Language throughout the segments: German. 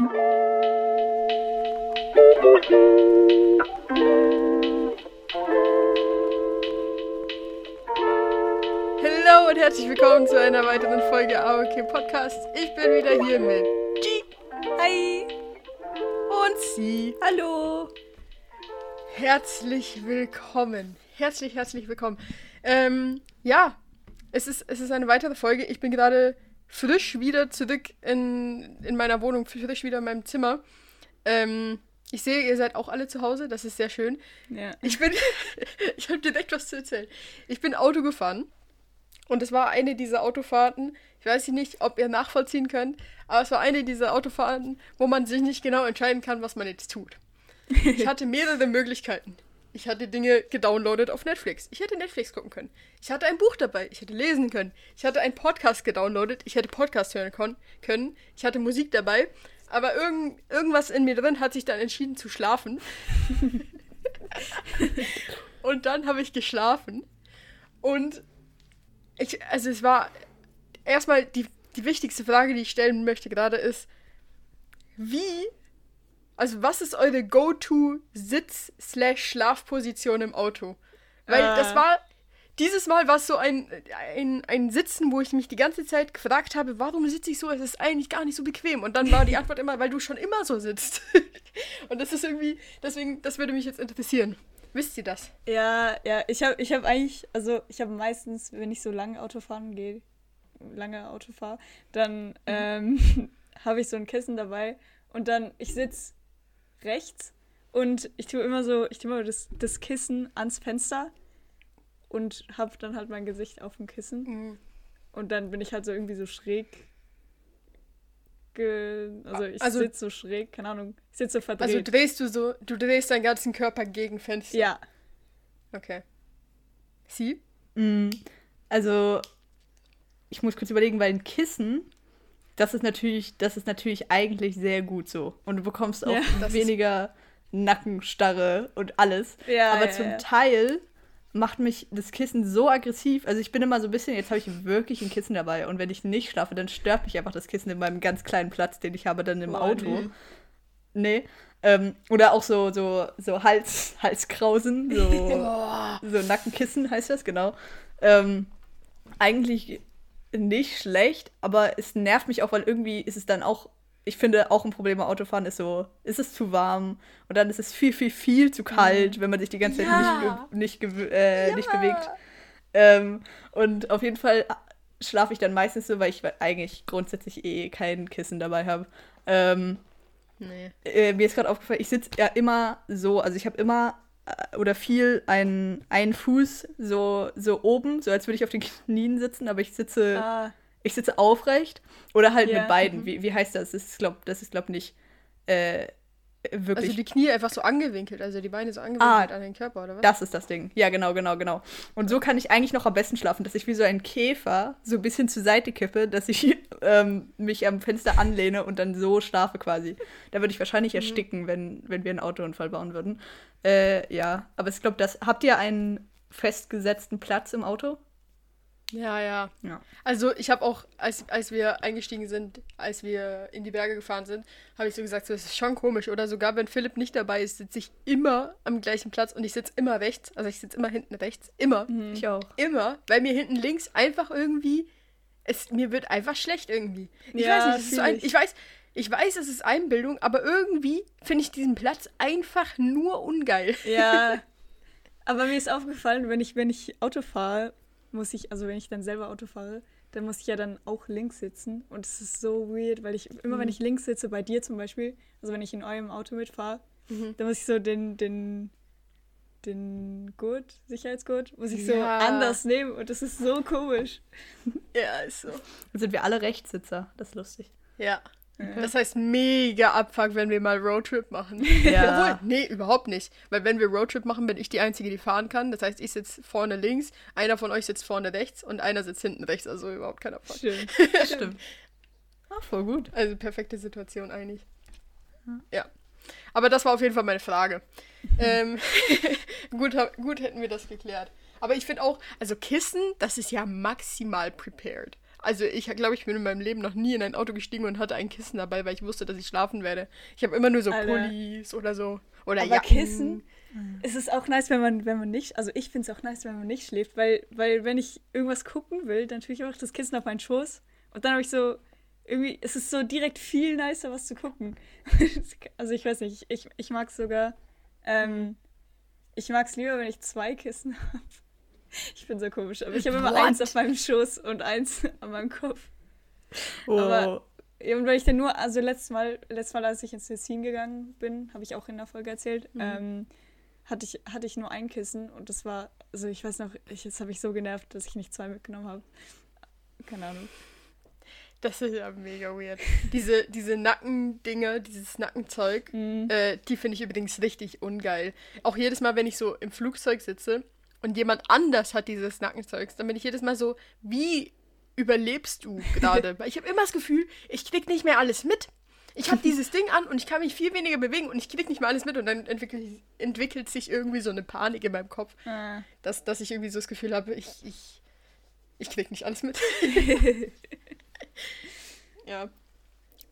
Hallo und herzlich willkommen zu einer weiteren Folge AOK Podcast. Ich bin wieder hier mit G. Hi. Und Sie. Hallo. Herzlich willkommen. Herzlich, herzlich willkommen. Ähm, ja, es ist, es ist eine weitere Folge. Ich bin gerade frisch wieder zurück in, in meiner Wohnung, frisch wieder in meinem Zimmer. Ähm, ich sehe, ihr seid auch alle zu Hause, das ist sehr schön. Ja. Ich bin, ich habe direkt was zu erzählen. Ich bin Auto gefahren und es war eine dieser Autofahrten, ich weiß nicht, ob ihr nachvollziehen könnt, aber es war eine dieser Autofahrten, wo man sich nicht genau entscheiden kann, was man jetzt tut. Ich hatte mehrere Möglichkeiten. Ich hatte Dinge gedownloadet auf Netflix. Ich hätte Netflix gucken können. Ich hatte ein Buch dabei. Ich hätte lesen können. Ich hatte einen Podcast gedownloadet. Ich hätte Podcast hören können. Ich hatte Musik dabei. Aber irgend, irgendwas in mir drin hat sich dann entschieden zu schlafen. Und dann habe ich geschlafen. Und ich, also es war erstmal die, die wichtigste Frage, die ich stellen möchte gerade ist, wie, also was ist eure Go-To-Sitz-Schlafposition im Auto? Weil Äh. das war, dieses Mal war es so ein, ein, ein Sitzen, wo ich mich die ganze Zeit gefragt habe, warum sitze ich so? Es ist eigentlich gar nicht so bequem. Und dann war die Antwort immer, weil du schon immer so sitzt. Und das ist irgendwie, deswegen, das würde mich jetzt interessieren. Wisst ihr das? Ja, ja, ich habe ich hab eigentlich, also ich habe meistens, wenn ich so lange Auto fahren gehe, lange Auto fahre, dann ähm, habe ich so ein Kissen dabei und dann, ich sitze rechts und ich tue immer so, ich tue immer das, das Kissen ans Fenster und habe dann halt mein Gesicht auf dem Kissen und dann bin ich halt so irgendwie so schräg. Ge also ich Also- sitze so schräg, keine Ahnung, ich sitze so verdreht. Also drehst du so, du drehst deinen ganzen Körper gegen Fenster. ja. Okay. Sie? Mm, Also, ich muss kurz überlegen, weil ein Kissen, das ist natürlich, das ist natürlich eigentlich sehr gut so. Und du bekommst auch Ja, weniger Nackenstarre und alles. Ja, Aber ja, zum. Teil macht mich das Kissen so aggressiv. Also ich bin immer so ein bisschen, jetzt habe ich wirklich ein Kissen dabei. Und wenn ich nicht schlafe, dann stört mich einfach das Kissen in meinem ganz kleinen Platz, den ich habe dann im Boah, Auto. nee. Nee. Ähm, oder auch so, so, so Hals, Halskrausen, so, so Nackenkissen heißt das, genau. Ähm, eigentlich nicht schlecht, aber es nervt mich auch, weil irgendwie ist es dann auch, ich finde auch ein Problem beim Autofahren ist so, ist es zu warm und dann ist es viel, viel, viel zu kalt, wenn man sich die ganze Zeit Ja. nicht, ge nicht, gew- äh, nicht bewegt. Ähm, und auf jeden Fall schlafe ich dann meistens so, weil ich eigentlich grundsätzlich eh kein Kissen dabei habe. Ähm, Nee. äh, mir ist gerade aufgefallen, ich sitze ja immer so, also ich habe immer äh, oder viel einen, einen Fuß so, so oben, so als würde ich auf den Knien sitzen, aber ich sitze, Ah, ich sitze aufrecht oder halt Ja, mit beiden. mhm. Wie, wie heißt das? Das ist, glaub, das ist, glaub nicht äh, wirklich. Also die Knie einfach so angewinkelt, also die Beine so Ah, angewinkelt an den Körper, oder was? Das ist das Ding. Ja, genau, genau, genau. Und so kann ich eigentlich noch am besten schlafen, dass ich wie so ein Käfer so ein bisschen zur Seite kippe, dass ich ähm, mich am Fenster anlehne und dann so schlafe quasi. Da würde ich wahrscheinlich ersticken, wenn, wenn wir einen Autounfall bauen würden. Äh, ja, aber ich glaube, das. Habt ihr einen festgesetzten Platz im Auto? Ja, ja. Ja. Also ich habe auch, als, als wir eingestiegen sind, als wir in die Berge gefahren sind, habe ich so gesagt, so, das ist schon komisch. Oder sogar wenn Philipp nicht dabei ist, sitze ich immer am gleichen Platz und ich sitze immer rechts. Also ich sitze immer hinten rechts. Immer. Ich auch. Immer. Weil mir hinten links einfach irgendwie, es, mir wird einfach schlecht irgendwie. Ich Ja, weiß nicht, so ein, ich weiß, ich weiß, es ist Einbildung, aber irgendwie finde ich diesen Platz einfach nur ungeil. ja. Aber mir ist aufgefallen, wenn ich, wenn ich Auto fahre, muss ich, also wenn ich dann selber Auto fahre, dann muss ich ja dann auch links sitzen. Und es ist so weird, weil ich immer, wenn ich links sitze, bei dir zum Beispiel, also wenn ich in eurem Auto mitfahre, dann muss ich so den, den, den Gurt, Sicherheitsgurt, muss ich so Ja. anders nehmen. Und das ist so komisch. Ja, ist so. Dann sind wir alle Rechtssitzer. Das ist lustig. Ja. Das heißt mega Abfuck, wenn wir mal Roadtrip machen. Ja. Obwohl, nee, überhaupt nicht. Weil wenn wir Roadtrip machen, bin ich die Einzige, die fahren kann. Das heißt, ich sitze vorne links, einer von euch sitzt vorne rechts und einer sitzt hinten rechts. Also überhaupt kein Abfuck. Schön. Stimmt. Ah, voll gut. Also perfekte Situation eigentlich. Ja. Aber das war auf jeden Fall meine Frage. ähm, gut, gut hätten wir das geklärt. Aber ich finde auch, also Kissen, das ist ja maximal prepared. Also ich glaube, ich bin in meinem Leben noch nie in ein Auto gestiegen und hatte ein Kissen dabei, weil ich wusste, dass ich schlafen werde. Ich habe immer nur so Alter. Pullis oder so. Oder Aber Jacken. Kissen? Es ist auch nice, wenn man, wenn man nicht, also ich finde es auch nice, wenn man nicht schläft, weil, weil wenn ich irgendwas gucken will, dann tue ich einfach das Kissen auf meinen Schoß und dann habe ich so, irgendwie, es ist so direkt viel nicer, was zu gucken. also ich weiß nicht, ich, ich mag sogar, ähm, ich mag es lieber, wenn ich zwei Kissen habe. Ich bin so komisch, aber ich habe immer What? eins auf meinem Schoß und eins an meinem Kopf. Oh. Aber- Ja, und weil ich dann nur, also letztes Mal, letztes Mal, als ich ins Tessin gegangen bin, habe ich auch in der Folge erzählt, ähm, hatte, ich, hatte ich nur ein Kissen und das war, also ich weiß noch, ich, jetzt habe ich so genervt, dass ich nicht zwei mitgenommen habe. Keine Ahnung. Das ist ja mega weird. Diese, diese Nackendinger, dieses Nackenzeug, Mhm. äh, die finde ich übrigens richtig ungeil. Auch jedes Mal, wenn ich so im Flugzeug sitze und jemand anders hat dieses Nackenzeug, dann bin ich jedes Mal so, wie überlebst du gerade? Weil ich habe immer das Gefühl, ich krieg nicht mehr alles mit. Ich habe dieses Ding an und ich kann mich viel weniger bewegen und ich krieg nicht mehr alles mit und dann entwickelt, entwickelt sich irgendwie so eine Panik in meinem Kopf, Ah. dass, dass ich irgendwie so das Gefühl habe, ich, ich, ich krieg nicht alles mit. ja.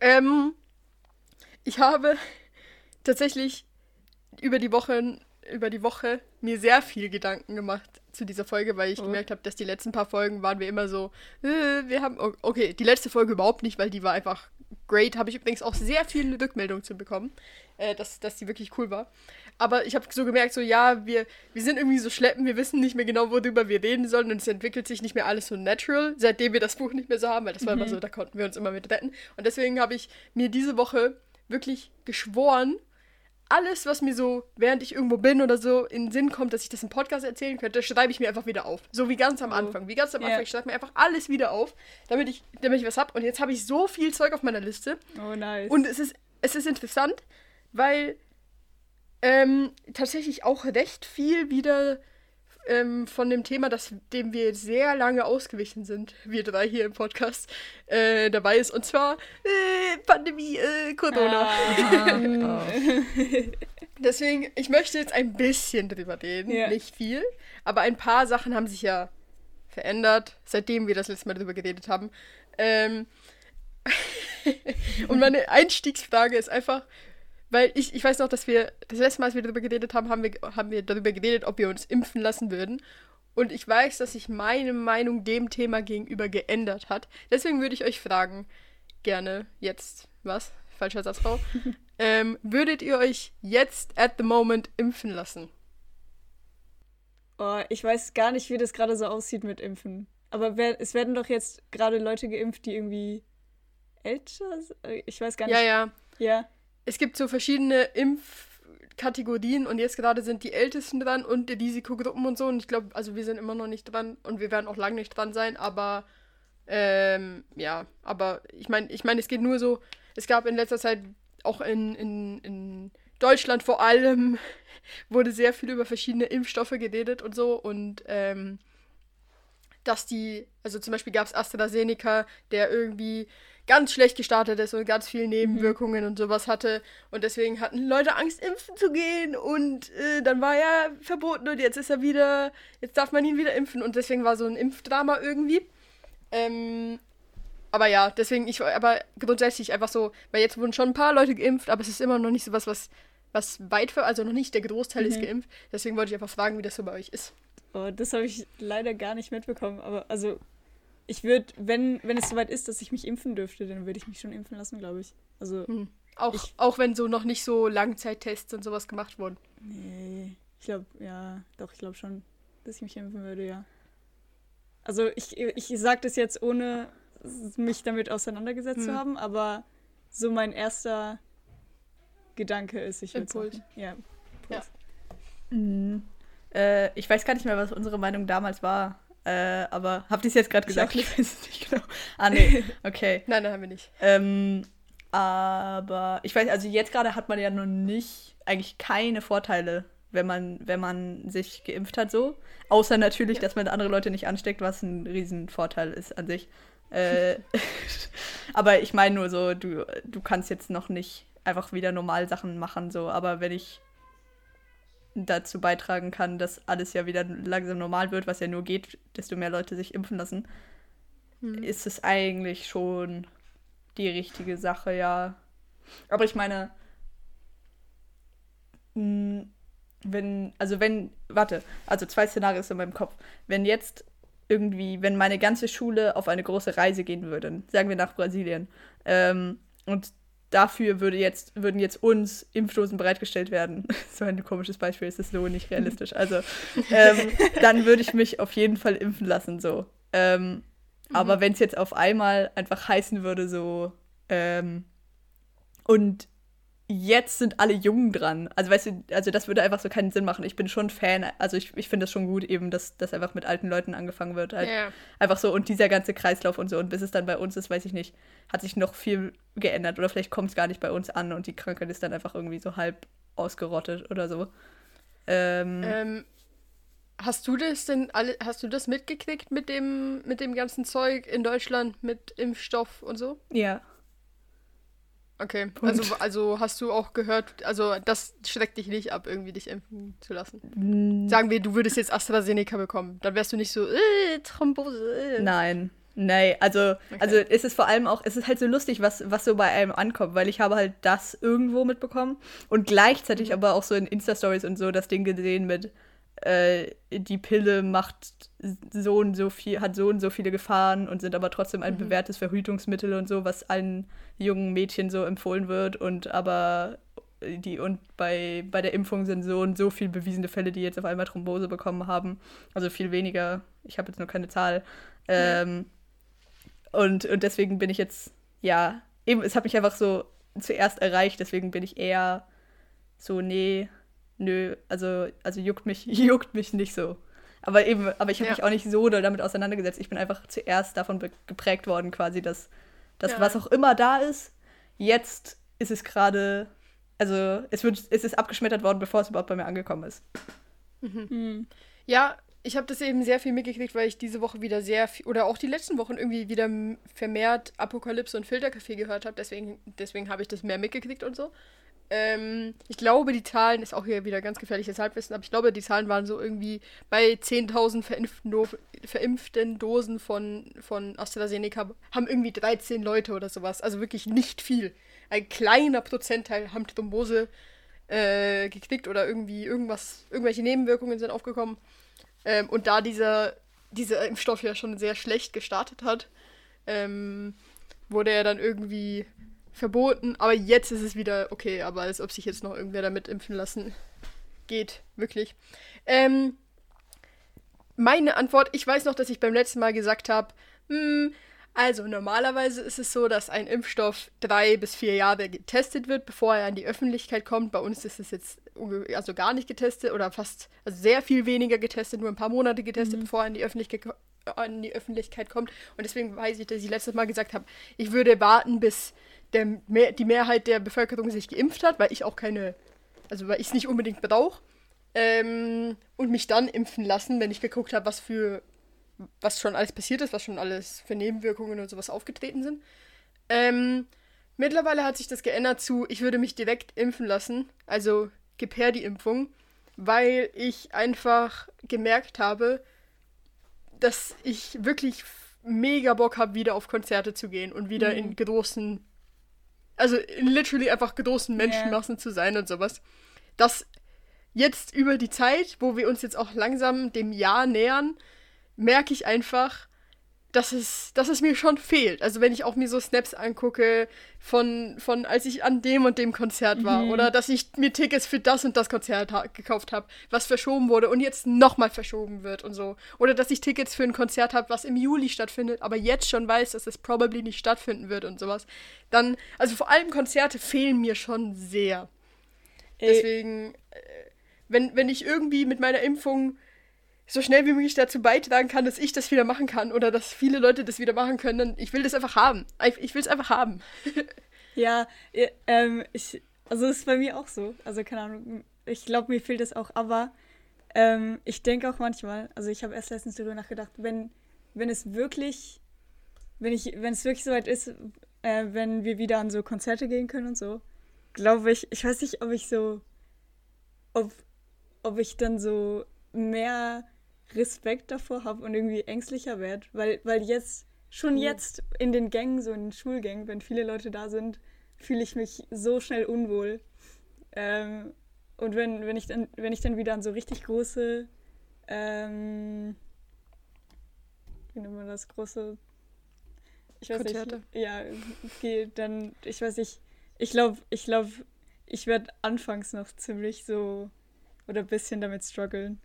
Ähm, ich habe tatsächlich über die Woche, über die Woche mir sehr viel Gedanken gemacht zu dieser Folge, weil ich Oh. gemerkt habe, dass die letzten paar Folgen waren wir immer so, äh, wir haben, okay, die letzte Folge überhaupt nicht, weil die war einfach great. Habe ich übrigens auch sehr viele Rückmeldungen zu bekommen, äh, dass, dass die wirklich cool war. Aber ich habe so gemerkt, so ja, wir, wir sind irgendwie so schleppen, wir wissen nicht mehr genau, worüber wir reden sollen und es entwickelt sich nicht mehr alles so natural, seitdem wir das Buch nicht mehr so haben, weil das war immer so, da konnten wir uns immer mit retten. Und deswegen habe ich mir diese Woche wirklich geschworen, alles, was mir so, während ich irgendwo bin oder so, in den Sinn kommt, dass ich das im Podcast erzählen könnte, schreibe ich mir einfach wieder auf. So wie ganz am Oh. Anfang. Wie ganz am. Anfang. Ich schreibe mir einfach alles wieder auf, damit ich, damit ich was habe. Und jetzt habe ich so viel Zeug auf meiner Liste. Oh, nice. Und es ist, es ist interessant, weil ähm, tatsächlich auch recht viel wieder ähm, von dem Thema, das, dem wir sehr lange ausgewichen sind, wir drei hier im Podcast, äh, dabei ist. Und zwar äh, Pandemie, äh, Corona. Ah. Deswegen, ich möchte jetzt ein bisschen drüber reden, Ja. nicht viel, aber ein paar Sachen haben sich ja verändert, seitdem wir das letzte Mal drüber geredet haben. Ähm und meine Einstiegsfrage ist einfach, weil ich, ich weiß noch, dass wir das letzte Mal, als wir darüber geredet haben, haben wir, haben wir darüber geredet, ob wir uns impfen lassen würden. Und ich weiß, dass sich meine Meinung dem Thema gegenüber geändert hat. Deswegen würde ich euch fragen, gerne jetzt, was? Falscher Satzbau. ähm, würdet ihr euch jetzt at the moment impfen lassen? Oh, ich weiß gar nicht, wie das gerade so aussieht mit Impfen. Aber wer, es werden doch jetzt gerade Leute geimpft, die irgendwie älter sind. Ich weiß gar nicht. Ja, ja. Ja. Es gibt so verschiedene Impfkategorien und jetzt gerade sind die Ältesten dran und die Risikogruppen und so. Und ich glaube, also wir sind immer noch nicht dran und wir werden auch lange nicht dran sein, aber ähm, ja, aber ich meine, ich meine, es geht nur so, es gab in letzter Zeit auch in, in, in Deutschland vor allem wurde sehr viel über verschiedene Impfstoffe geredet und so und ähm, dass die, also zum Beispiel gab es AstraZeneca, der irgendwie ganz schlecht gestartet ist und ganz viele Nebenwirkungen und sowas hatte. Und deswegen hatten Leute Angst, impfen zu gehen. Und äh, dann war er verboten und jetzt ist er wieder, jetzt darf man ihn wieder impfen. Und deswegen war so ein Impfdrama irgendwie. Ähm, aber ja, deswegen, ich aber grundsätzlich einfach so, weil jetzt wurden schon ein paar Leute geimpft, aber es ist immer noch nicht so was, was, was weit für, also noch nicht der Großteil ist Mhm. geimpft. Deswegen wollte ich einfach fragen, wie das so bei euch ist. Oh, das habe ich leider gar nicht mitbekommen. Aber also, ich würde, wenn, wenn es soweit ist, dass ich mich impfen dürfte, dann würde ich mich schon impfen lassen, glaube ich. Also, Hm. Auch, Ich- auch wenn so noch nicht so Langzeittests und sowas gemacht wurden. nee. Ich glaube, ja, doch, ich glaube schon, dass ich mich impfen würde, ja. Also, ich, ich sage das jetzt, ohne mich damit auseinandergesetzt zu Hm. haben, aber so mein erster Gedanke ist, ich würde Impuls. Ja. Impuls. Mhm. Äh, ich weiß gar nicht mehr, was unsere Meinung damals war. Äh, aber habt ihr es jetzt gerade gesagt? Ich weiß es nicht genau. Ah, nee. Okay. Nein, nein, haben wir nicht. Ähm, aber ich weiß, also jetzt gerade hat man ja noch nicht, eigentlich keine Vorteile, wenn man, wenn man sich geimpft hat, so. Außer natürlich, Ja. dass man andere Leute nicht ansteckt, was ein Riesenvorteil ist an sich. Äh, aber ich meine nur so, du, du kannst jetzt noch nicht einfach wieder normal Sachen machen, so. Aber wenn ich dazu beitragen kann, dass alles ja wieder langsam normal wird, was ja nur geht, desto mehr Leute sich impfen lassen, hm. ist es eigentlich schon die richtige Sache, ja. Aber ich meine, hm, wenn, also wenn, warte, also zwei Szenarien in meinem Kopf. Wenn jetzt irgendwie, wenn meine ganze Schule auf eine große Reise gehen würde, sagen wir nach Brasilien, ähm, und dafür würde jetzt, würden jetzt uns Impfdosen bereitgestellt werden. so ein komisches Beispiel, ist das so nicht realistisch. Also, ähm, dann würde ich mich auf jeden Fall impfen lassen, so. Ähm, mhm. Aber wenn es jetzt auf einmal einfach heißen würde, so, ähm, und jetzt sind alle Jungen dran. Also weißt du, also das würde einfach so keinen Sinn machen. Ich bin schon Fan, also ich, ich finde es schon gut, eben, dass das einfach mit alten Leuten angefangen wird. Halt yeah. Einfach so und dieser ganze Kreislauf und so. Und bis es dann bei uns ist, weiß ich nicht, hat sich noch viel geändert. Oder vielleicht kommt es gar nicht bei uns an und die Krankheit ist dann einfach irgendwie so halb ausgerottet oder so. Ähm, ähm, hast du das denn alle, hast du das mitgekriegt mit dem, mit dem ganzen Zeug in Deutschland, mit Impfstoff und so? Ja. Okay, also, also hast du auch gehört, also das schreckt dich nicht ab, irgendwie dich impfen zu lassen. Mm. Sagen wir, du würdest jetzt AstraZeneca bekommen, dann wärst du nicht so, äh, Thrombose. Äh. Nein, nee, also, okay. also ist es vor allem auch, es ist halt so lustig, was, was so bei einem ankommt, weil ich habe halt das irgendwo mitbekommen und gleichzeitig mhm. aber auch so in Insta-Stories und so das Ding gesehen mit, äh, die Pille macht so und so viel, hat so und so viele Gefahren und sind aber trotzdem ein mhm. bewährtes Verhütungsmittel und so, was allen jungen Mädchen so empfohlen wird und aber die und bei, bei der Impfung sind so und so viele bewiesene Fälle, die jetzt auf einmal Thrombose bekommen haben. Also viel weniger. Ich habe jetzt nur keine Zahl. Ähm, und, und deswegen bin ich jetzt, ja, eben, es hat mich einfach so zuerst erreicht, deswegen bin ich eher so, nee, nö, also, also juckt mich, juckt mich nicht so. Aber eben, aber ich habe ja. mich auch nicht so damit auseinandergesetzt. Ich bin einfach zuerst davon geprägt worden, quasi, dass, dass ja. was auch immer da ist, jetzt ist es gerade, also es wird, es ist abgeschmettert worden, bevor es überhaupt bei mir angekommen ist. Mhm. Mhm. Ja, ich habe das eben sehr viel mitgekriegt, weil ich diese Woche wieder sehr viel, oder auch die letzten Wochen irgendwie wieder vermehrt Apokalypse und Filterkaffee gehört habe. Deswegen, deswegen habe ich das mehr mitgekriegt und so. Ähm, ich glaube, die Zahlen, ist auch hier wieder ganz gefährliches Halbwissen, aber ich glaube, die Zahlen waren so irgendwie bei 10.000 verimpften, Do verimpften Dosen von, von AstraZeneca haben irgendwie 13 Leute oder sowas. Also wirklich nicht viel. Ein kleiner Prozentteil haben Thrombose äh, geknickt oder irgendwie irgendwas, irgendwelche Nebenwirkungen sind aufgekommen. Ähm, und da dieser, dieser Impfstoff ja schon sehr schlecht gestartet hat, ähm, wurde er dann irgendwie verboten, aber jetzt ist es wieder okay, aber als ob sich jetzt noch irgendwer damit impfen lassen geht, wirklich. Ähm, meine Antwort, ich weiß noch, dass ich beim letzten Mal gesagt habe, hm, also normalerweise ist es so, dass ein Impfstoff drei bis vier Jahre getestet wird, bevor er an die Öffentlichkeit kommt. Bei uns ist es jetzt also gar nicht getestet oder fast also sehr viel weniger getestet, nur ein paar Monate getestet, mhm. bevor er an die Öffentlichkeit an die Öffentlichkeit kommt. Und deswegen weiß ich, dass ich letztes Mal gesagt habe, ich würde warten, bis der, mehr, die Mehrheit der Bevölkerung sich geimpft hat, weil ich auch keine, also weil ich es nicht unbedingt brauche. Ähm, und mich dann impfen lassen, wenn ich geguckt habe, was für, was schon alles passiert ist, was schon alles für Nebenwirkungen und sowas aufgetreten sind. Ähm, mittlerweile hat sich das geändert zu, ich würde mich direkt impfen lassen, also gib her die Impfung, weil ich einfach gemerkt habe, dass ich wirklich mega Bock habe, wieder auf Konzerte zu gehen und wieder mhm. in großen also literally einfach großen Menschenmassen yeah. zu sein und sowas. Das jetzt über die Zeit, wo wir uns jetzt auch langsam dem Jahr nähern, merke ich einfach, dass es, dass es mir schon fehlt. Also wenn ich auch mir so Snaps angucke von, von als ich an dem und dem Konzert war mhm. oder dass ich mir Tickets für das und das Konzert ha gekauft habe, was verschoben wurde und jetzt nochmal verschoben wird und so. Oder dass ich Tickets für ein Konzert habe, was im Juli stattfindet, aber jetzt schon weiß, dass es probably nicht stattfinden wird und sowas. Dann, also vor allem Konzerte fehlen mir schon sehr. Ey. Deswegen, äh, wenn, wenn ich irgendwie mit meiner Impfung so schnell wie möglich dazu beitragen kann, dass ich das wieder machen kann oder dass viele Leute das wieder machen können. Dann ich will das einfach haben. Ich will es einfach haben. ja, ähm, ich, also ist bei mir auch so. Also keine Ahnung, ich glaube, mir fehlt es auch. Aber ähm, ich denke auch manchmal, also ich habe erst letztens darüber nachgedacht, wenn, wenn es wirklich, wenn ich, wenn es wirklich soweit ist, äh, wenn wir wieder an so Konzerte gehen können und so, glaube ich, ich weiß nicht, ob ich so, ob, ob ich dann so mehr Respekt davor habe und irgendwie ängstlicher werde, weil, weil jetzt schon jetzt in den Gängen, so in den Schulgängen, wenn viele Leute da sind, fühle ich mich so schnell unwohl. Ähm, und wenn, wenn, ich dann, wenn ich dann wieder an so richtig große, ähm, wie nennt man das, große, ich weiß Konzerte. nicht, ja, gehe, dann, ich weiß nicht, ich glaube, ich glaube, ich werde anfangs noch ziemlich so, oder ein bisschen damit strugglen.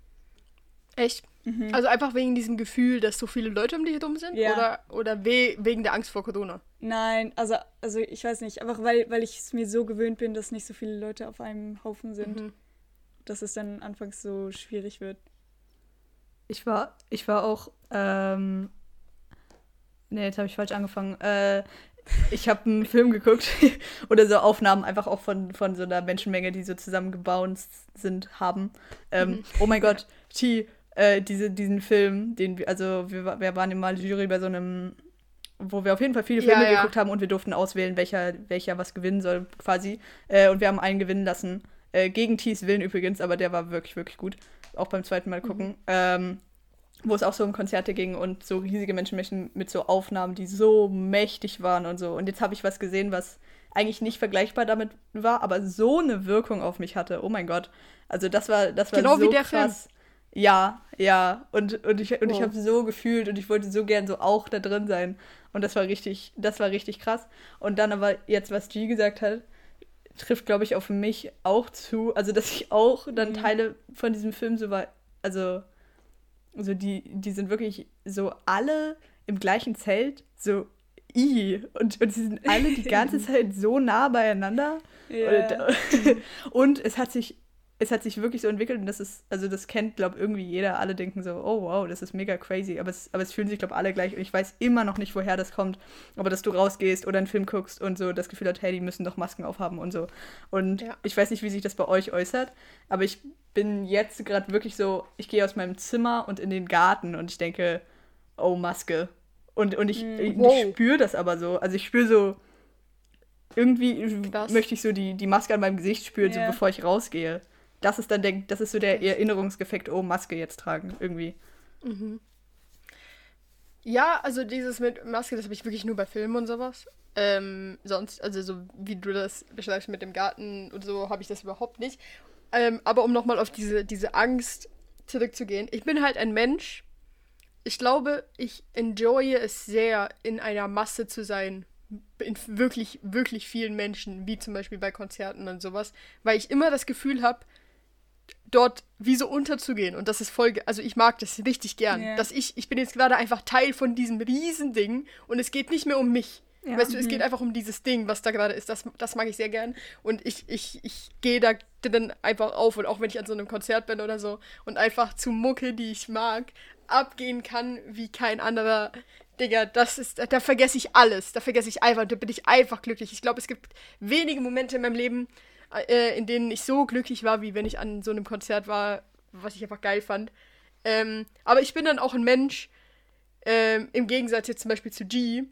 Echt? Mhm. Also einfach wegen diesem Gefühl, dass so viele Leute um dich herum sind? Ja. Oder, oder we wegen der Angst vor Corona? Nein, also, also ich weiß nicht, einfach weil, weil ich es mir so gewöhnt bin, dass nicht so viele Leute auf einem Haufen sind, Mhm. dass es dann anfangs so schwierig wird. Ich war, ich war auch, ähm, nee, jetzt habe ich falsch angefangen. Äh, ich habe einen Film geguckt oder so Aufnahmen einfach auch von, von so einer Menschenmenge, die so zusammengebounced sind, haben. Ähm, Mhm. Oh mein Gott, T, äh, diese, diesen Film, den wir, also wir, wir waren ja mal Jury bei so einem, wo wir auf jeden Fall viele Ja, Filme ja. geguckt haben und wir durften auswählen, welcher, welcher was gewinnen soll, quasi. Äh, und wir haben einen gewinnen lassen. Äh, gegen Tees Willen übrigens, aber der war wirklich, wirklich gut. Auch beim zweiten Mal gucken. Ähm, wo es auch so um Konzerte ging und so riesige Menschenmengen mit so Aufnahmen, die so mächtig waren und so. Und jetzt habe ich was gesehen, was eigentlich nicht vergleichbar damit war, aber so eine Wirkung auf mich hatte. Oh mein Gott. Also das war, das war Genau so wie der krass. Ja, ja. Und, und ich, und ich Wow. habe so gefühlt und ich wollte so gern so auch da drin sein. Und das war richtig, das war richtig krass. Und dann aber jetzt, was G gesagt hat, trifft, glaube ich, auf mich auch zu. Also, dass ich auch dann Mhm. Teile von diesem Film so war, also, also die, die sind wirklich so alle im gleichen Zelt, so i. Und, und sie sind alle die ganze Zeit so nah beieinander. Ja. Und, und es hat sich, es hat sich wirklich so entwickelt und das ist, also das kennt, glaube irgendwie jeder. Alle denken so, oh wow, das ist mega crazy. Aber es, aber es fühlen sich, glaube alle gleich. Und ich weiß immer noch nicht, woher das kommt. Aber dass du rausgehst oder einen Film guckst und so das Gefühl hast, hey, die müssen doch Masken aufhaben und so. Und Ja. ich weiß nicht, wie sich das bei euch äußert, aber ich bin jetzt gerade wirklich so, ich gehe aus meinem Zimmer und in den Garten und ich denke, oh, Maske. Und, und ich, Mm. ich, ich spüre das aber so. Also ich spüre so, irgendwie Krass. möchte ich so die, die Maske an meinem Gesicht spüren, Ja. so bevor ich rausgehe. Das ist dann der, das ist so der Erinnerungseffekt, oh, Maske jetzt tragen, irgendwie. Ja, also dieses mit Maske, das habe ich wirklich nur bei Filmen und sowas. Ähm, sonst, also so wie du das beschreibst mit dem Garten und so, habe ich das überhaupt nicht. Ähm, aber um nochmal auf diese, diese Angst zurückzugehen. Ich bin halt ein Mensch. Ich glaube, ich enjoye es sehr, in einer Masse zu sein. In wirklich, wirklich vielen Menschen, wie zum Beispiel bei Konzerten und sowas. Weil ich immer das Gefühl habe, dort wie so unterzugehen. Und das ist voll, also ich mag das richtig gern. Ja. Dass ich, ich bin jetzt gerade einfach Teil von diesem Riesending und es geht nicht mehr um mich. Ja. Weißt du, es geht einfach um dieses Ding, was da gerade ist. Das, das mag ich sehr gern. Und ich, ich, ich gehe da drin einfach auf. Und auch wenn ich an so einem Konzert bin oder so und einfach zu Mucke, die ich mag, abgehen kann wie kein anderer. Digga, das ist, da vergesse ich alles. Da vergesse ich einfach, da bin ich einfach glücklich. Ich glaube, es gibt wenige Momente in meinem Leben, äh, in denen ich so glücklich war, wie wenn ich an so einem Konzert war, was ich einfach geil fand. Ähm, aber ich bin dann auch ein Mensch, ähm, im Gegensatz jetzt zum Beispiel zu G,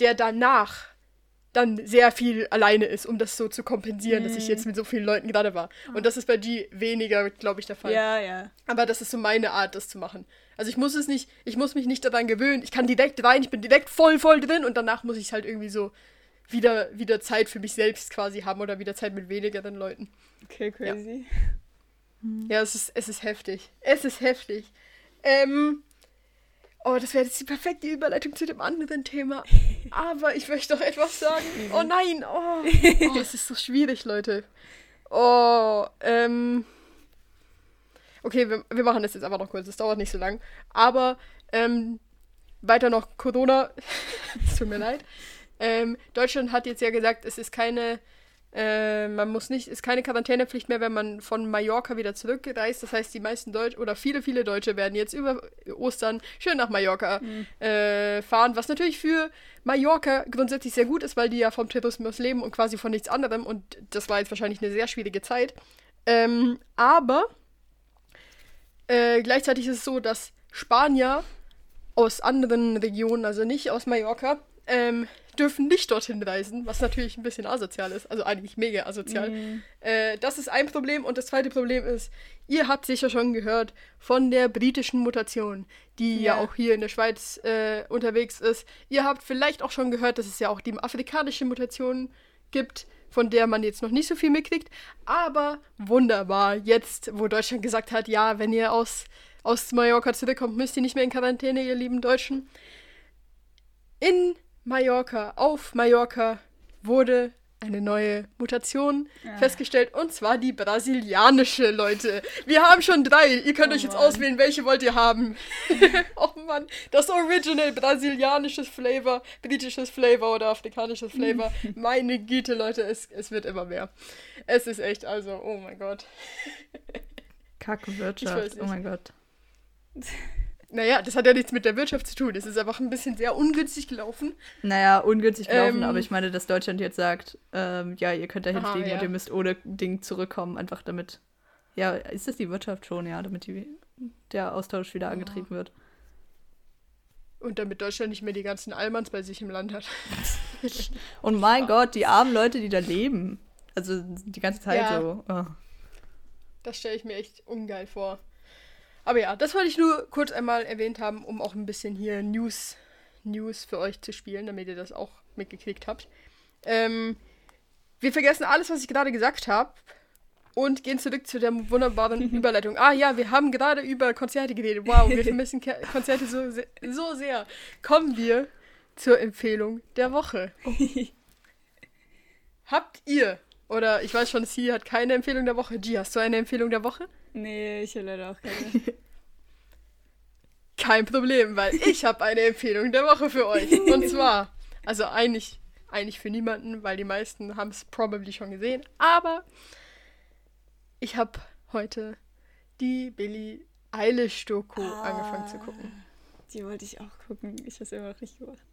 der danach dann sehr viel alleine ist, um das so zu kompensieren, dass ich jetzt mit so vielen Leuten gerade war. Und das ist bei G weniger, glaube ich, der Fall. Ja, ja. Aber das ist so meine Art, das zu machen. Also ich muss es nicht, ich muss mich nicht daran gewöhnen. Ich kann direkt rein, ich bin direkt voll, voll drin und danach muss ich halt irgendwie so wieder, wieder Zeit für mich selbst quasi haben oder wieder Zeit mit wenigeren Leuten. Okay, crazy. Ja, es ist, es ist heftig. Es ist heftig. Ähm, oh, das wäre jetzt die perfekte Überleitung zu dem anderen Thema. Aber ich möchte doch etwas sagen. Oh nein, oh. oh es ist so schwierig, Leute. Oh, ähm. Okay, wir, wir machen das jetzt einfach noch kurz. Es dauert nicht so lang. Aber, ähm, weiter noch Corona. es tut mir leid. Ähm, Deutschland hat jetzt ja gesagt, es ist keine, äh, man muss nicht, ist keine Quarantänepflicht mehr, wenn man von Mallorca wieder zurückreist. Das heißt, die meisten Deutsche oder viele, viele Deutsche werden jetzt über Ostern schön nach Mallorca äh, fahren, was natürlich für Mallorca grundsätzlich sehr gut ist, weil die ja vom Tourismus leben und quasi von nichts anderem. Und das war jetzt wahrscheinlich eine sehr schwierige Zeit. Ähm, aber äh, gleichzeitig ist es so, dass Spanier aus anderen Regionen, also nicht aus Mallorca, ähm, dürfen nicht dorthin reisen, was natürlich ein bisschen asozial ist. Also eigentlich mega asozial. Mhm. Äh, das ist ein Problem. Und das zweite Problem ist, ihr habt sicher schon gehört von der britischen Mutation, die ja, Ja. auch hier in der Schweiz äh, unterwegs ist. Ihr habt vielleicht auch schon gehört, dass es ja auch die afrikanische Mutation gibt, von der man jetzt noch nicht so viel mitkriegt. Aber wunderbar, jetzt, wo Deutschland gesagt hat, ja, wenn ihr aus, aus Mallorca zurückkommt, müsst ihr nicht mehr in Quarantäne, ihr lieben Deutschen. In Mallorca, auf Mallorca, wurde eine neue Mutation Ah. festgestellt und zwar die brasilianische, Leute. Wir haben schon drei. Ihr könnt Oh euch jetzt Mann. auswählen, welche wollt ihr haben. oh Mann, das Original brasilianisches Flavor, britisches Flavor oder afrikanisches Flavor. Meine Güte, Leute, es, es wird immer mehr. Es ist echt, also, oh mein Gott. Kacke Ich Wirtschaft. weiß Oh mein Gott. Naja, das hat ja nichts mit der Wirtschaft zu tun. Es ist einfach ein bisschen sehr ungünstig gelaufen. Naja, ungünstig gelaufen, Ähm. aber ich meine, dass Deutschland jetzt sagt, ähm, ja, ihr könnt da Aha, hinfliegen ja. und ihr müsst ohne Ding zurückkommen, einfach damit. Ja, ist das die Wirtschaft schon, ja, damit die, der Austausch wieder angetrieben wird. Und damit Deutschland nicht mehr die ganzen Allmanns bei sich im Land hat. Und mein Gott, die armen Leute, die da leben. Also die ganze Zeit Ja. so. Oh. Das stelle ich mir echt ungeil vor. Aber ja, das wollte ich nur kurz einmal erwähnt haben, um auch ein bisschen hier News, News für euch zu spielen, damit ihr das auch mitgekriegt habt. Ähm, wir vergessen alles, was ich gerade gesagt habe und gehen zurück zu der wunderbaren Überleitung. Ah ja, wir haben gerade über Konzerte geredet. Wow, wir vermissen Ke Konzerte so, se- so sehr. Kommen wir zur Empfehlung der Woche. Habt ihr, oder ich weiß schon, Sie hat keine Empfehlung der Woche. G, hast du eine Empfehlung der Woche? Nee, ich habe leider auch keine. Kein Problem, weil ich habe eine Empfehlung der Woche für euch. Und zwar, also eigentlich, eigentlich für niemanden, weil die meisten haben es probably schon gesehen. Aber ich habe heute die Billie Eilish Doku angefangen zu gucken. Die wollte ich auch gucken. Ich habe es immer noch nicht gemacht.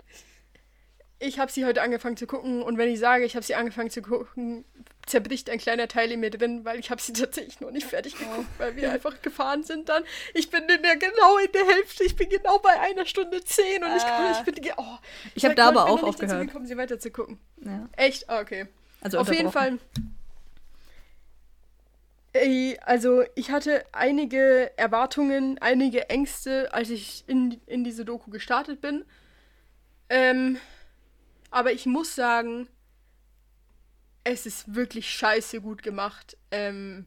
Ich habe sie heute angefangen zu gucken und wenn ich sage, ich habe sie angefangen zu gucken, zerbricht ein kleiner Teil in mir drin, weil ich habe sie tatsächlich noch nicht fertig geguckt, weil wir einfach gefahren sind dann. Ich bin in der genau in der Hälfte, ich bin genau bei einer Stunde zehn und ich, Ah. ich bin oh, Ich habe da bin aber auch dazu aufgehört. gekommen, sie weiter zu gucken. Ja. Echt? Ah, okay. Also Auf jeden Fall. Ey, also ich hatte einige Erwartungen, einige Ängste, als ich in, in diese Doku gestartet bin. Ähm, aber ich muss sagen, es ist wirklich scheiße gut gemacht. Ähm,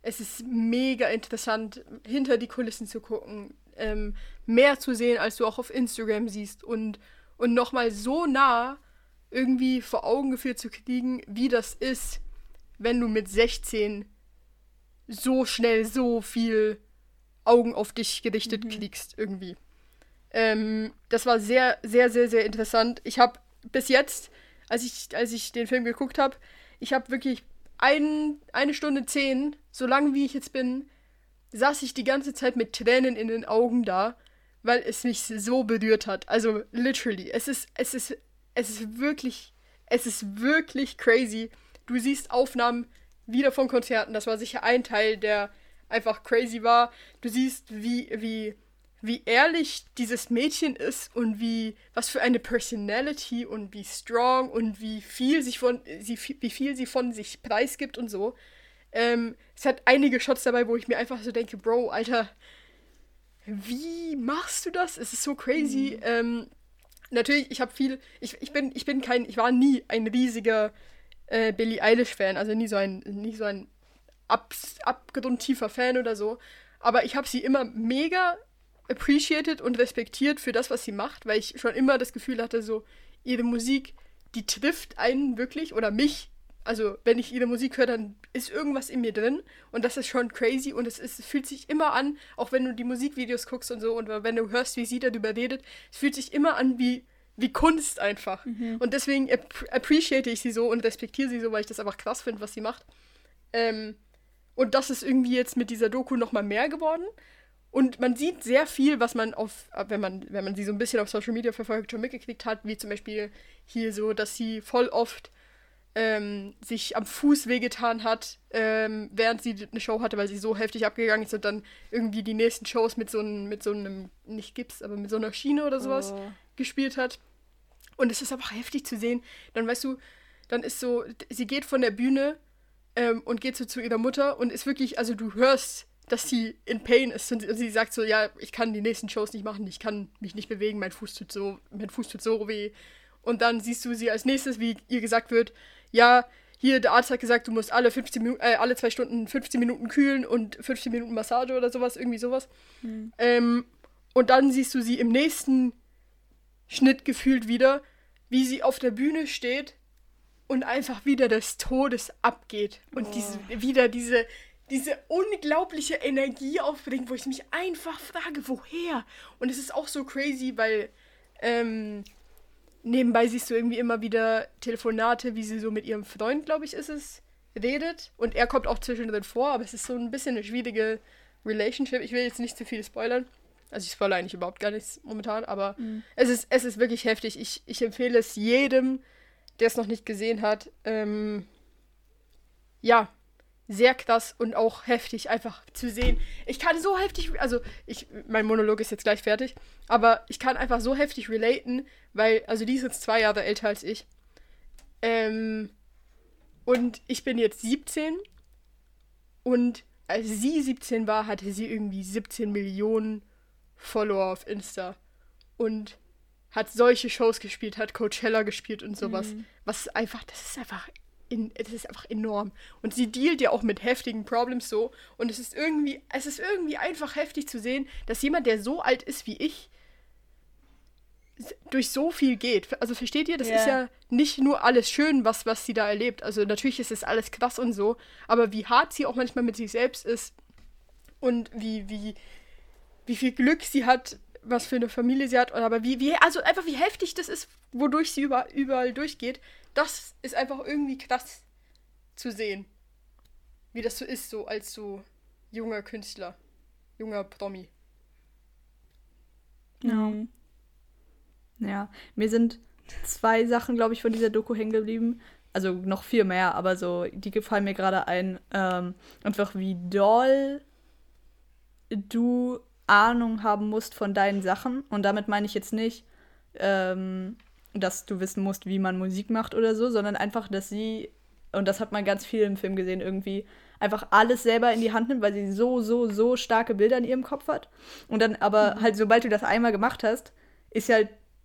es ist mega interessant, hinter die Kulissen zu gucken, ähm, mehr zu sehen, als du auch auf Instagram siehst und, und nochmal so nah irgendwie vor Augen geführt zu kriegen, wie das ist, wenn du mit 16 so schnell so viel Augen auf dich gerichtet kriegst, irgendwie. Ähm, das war sehr, sehr, sehr, sehr interessant. Ich habe bis jetzt, als ich, als ich den Film geguckt habe, ich habe wirklich ein, eine Stunde zehn, so lange wie ich jetzt bin, saß ich die ganze Zeit mit Tränen in den Augen da, weil es mich so berührt hat. Also literally, es ist, es ist, es ist wirklich, es ist wirklich crazy. Du siehst Aufnahmen wieder von Konzerten. Das war sicher ein Teil, der einfach crazy war. Du siehst, wie, wie, wie ehrlich dieses Mädchen ist und wie, was für eine Personality und wie strong und wie viel sich von, sie, wie viel sie von sich preisgibt und so. Ähm, es hat einige Shots dabei, wo ich mir einfach so denke, Bro, Alter, wie machst du das? Es ist so crazy. Ähm, natürlich, ich habe viel, ich, ich bin, ich bin kein, ich war nie ein riesiger äh, Billie Eilish-Fan, also nie so ein, nie so ein abgrundtiefer Fan oder so. Aber ich habe sie immer mega appreciated und respektiert für das, was sie macht, weil ich schon immer das Gefühl hatte, so ihre Musik, die trifft einen wirklich oder mich. Also, wenn ich ihre Musik höre, dann ist irgendwas in mir drin und das ist schon crazy und es, ist, es fühlt sich immer an, auch wenn du die Musikvideos guckst und so und wenn du hörst, wie sie darüber redet, es fühlt sich immer an wie, wie Kunst einfach. Und deswegen app appreciate ich sie so und respektiere sie so, weil ich das einfach krass finde, was sie macht. Ähm, und das ist irgendwie jetzt mit dieser Doku nochmal mehr geworden. Und man sieht sehr viel, was man auf, wenn man, wenn man sie so ein bisschen auf Social Media verfolgt, schon mitgekriegt hat, wie zum Beispiel hier so, dass sie voll oft ähm, sich am Fuß wehgetan hat, ähm, während sie eine Show hatte, weil sie so heftig abgegangen ist und dann irgendwie die nächsten Shows mit so einem, mit so einem, nicht Gips, aber mit so einer Schiene oder sowas Oh. gespielt hat. Und es ist einfach heftig zu sehen. Dann weißt du, dann ist so, sie geht von der Bühne ähm, und geht so zu ihrer Mutter und ist wirklich, also du hörst, dass sie in Pain ist. Und sie sagt so, ja, ich kann die nächsten Shows nicht machen, ich kann mich nicht bewegen, mein Fuß tut so, mein Fuß tut so weh. Und dann siehst du sie als nächstes, wie ihr gesagt wird, ja, hier, der Arzt hat gesagt, du musst alle 15 Minuten, äh, alle zwei Stunden 15 Minuten kühlen und 15 Minuten Massage oder sowas, irgendwie sowas. Mhm. Ähm, und dann siehst du sie im nächsten Schnitt gefühlt wieder, wie sie auf der Bühne steht und einfach wieder des Todes abgeht. Und oh. diese, wieder diese, diese unglaubliche Energie aufbringt, wo ich mich einfach frage, woher? Und es ist auch so crazy, weil ähm, nebenbei siehst du irgendwie immer wieder Telefonate, wie sie so mit ihrem Freund, glaube ich, ist es, redet. Und er kommt auch zwischendrin vor, aber es ist so ein bisschen eine schwierige Relationship. Ich will jetzt nicht zu viel spoilern. Also ich spoilere eigentlich überhaupt gar nichts momentan, aber mhm. es, ist, es ist wirklich heftig. Ich, ich empfehle es jedem, der es noch nicht gesehen hat. Ähm, ja, sehr krass und auch heftig einfach zu sehen. Ich kann so heftig, also ich, mein Monolog ist jetzt gleich fertig, aber ich kann einfach so heftig relaten, weil, also die ist jetzt zwei Jahre älter als ich. Ähm, und ich bin jetzt 17 und als sie 17 war, hatte sie irgendwie 17 Millionen Follower auf Insta und hat solche Shows gespielt, hat Coachella gespielt und sowas. Mhm. Was einfach, das ist einfach in, es ist einfach enorm. Und sie dealt ja auch mit heftigen Problems so. Und es ist irgendwie, es ist irgendwie einfach heftig zu sehen, dass jemand, der so alt ist wie ich, durch so viel geht. Also versteht ihr, das yeah. ist ja nicht nur alles schön, was, was sie da erlebt. Also natürlich ist es alles krass und so, aber wie hart sie auch manchmal mit sich selbst ist und wie, wie, wie viel Glück sie hat, was für eine Familie sie hat, aber wie, wie, also einfach wie heftig das ist, wodurch sie über, überall durchgeht das ist einfach irgendwie krass zu sehen. Wie das so ist, so als so junger Künstler, junger Promi. Ja. Ja, mir sind zwei Sachen, glaube ich, von dieser Doku hängen geblieben. Also noch viel mehr, aber so, die gefallen mir gerade ein. Ähm, einfach wie doll du Ahnung haben musst von deinen Sachen. Und damit meine ich jetzt nicht, ähm, dass du wissen musst, wie man Musik macht oder so, sondern einfach, dass sie, und das hat man ganz viel im Film gesehen, irgendwie einfach alles selber in die Hand nimmt, weil sie so, so, so starke Bilder in ihrem Kopf hat. Und dann aber mhm. halt, sobald du das einmal gemacht hast, ist ja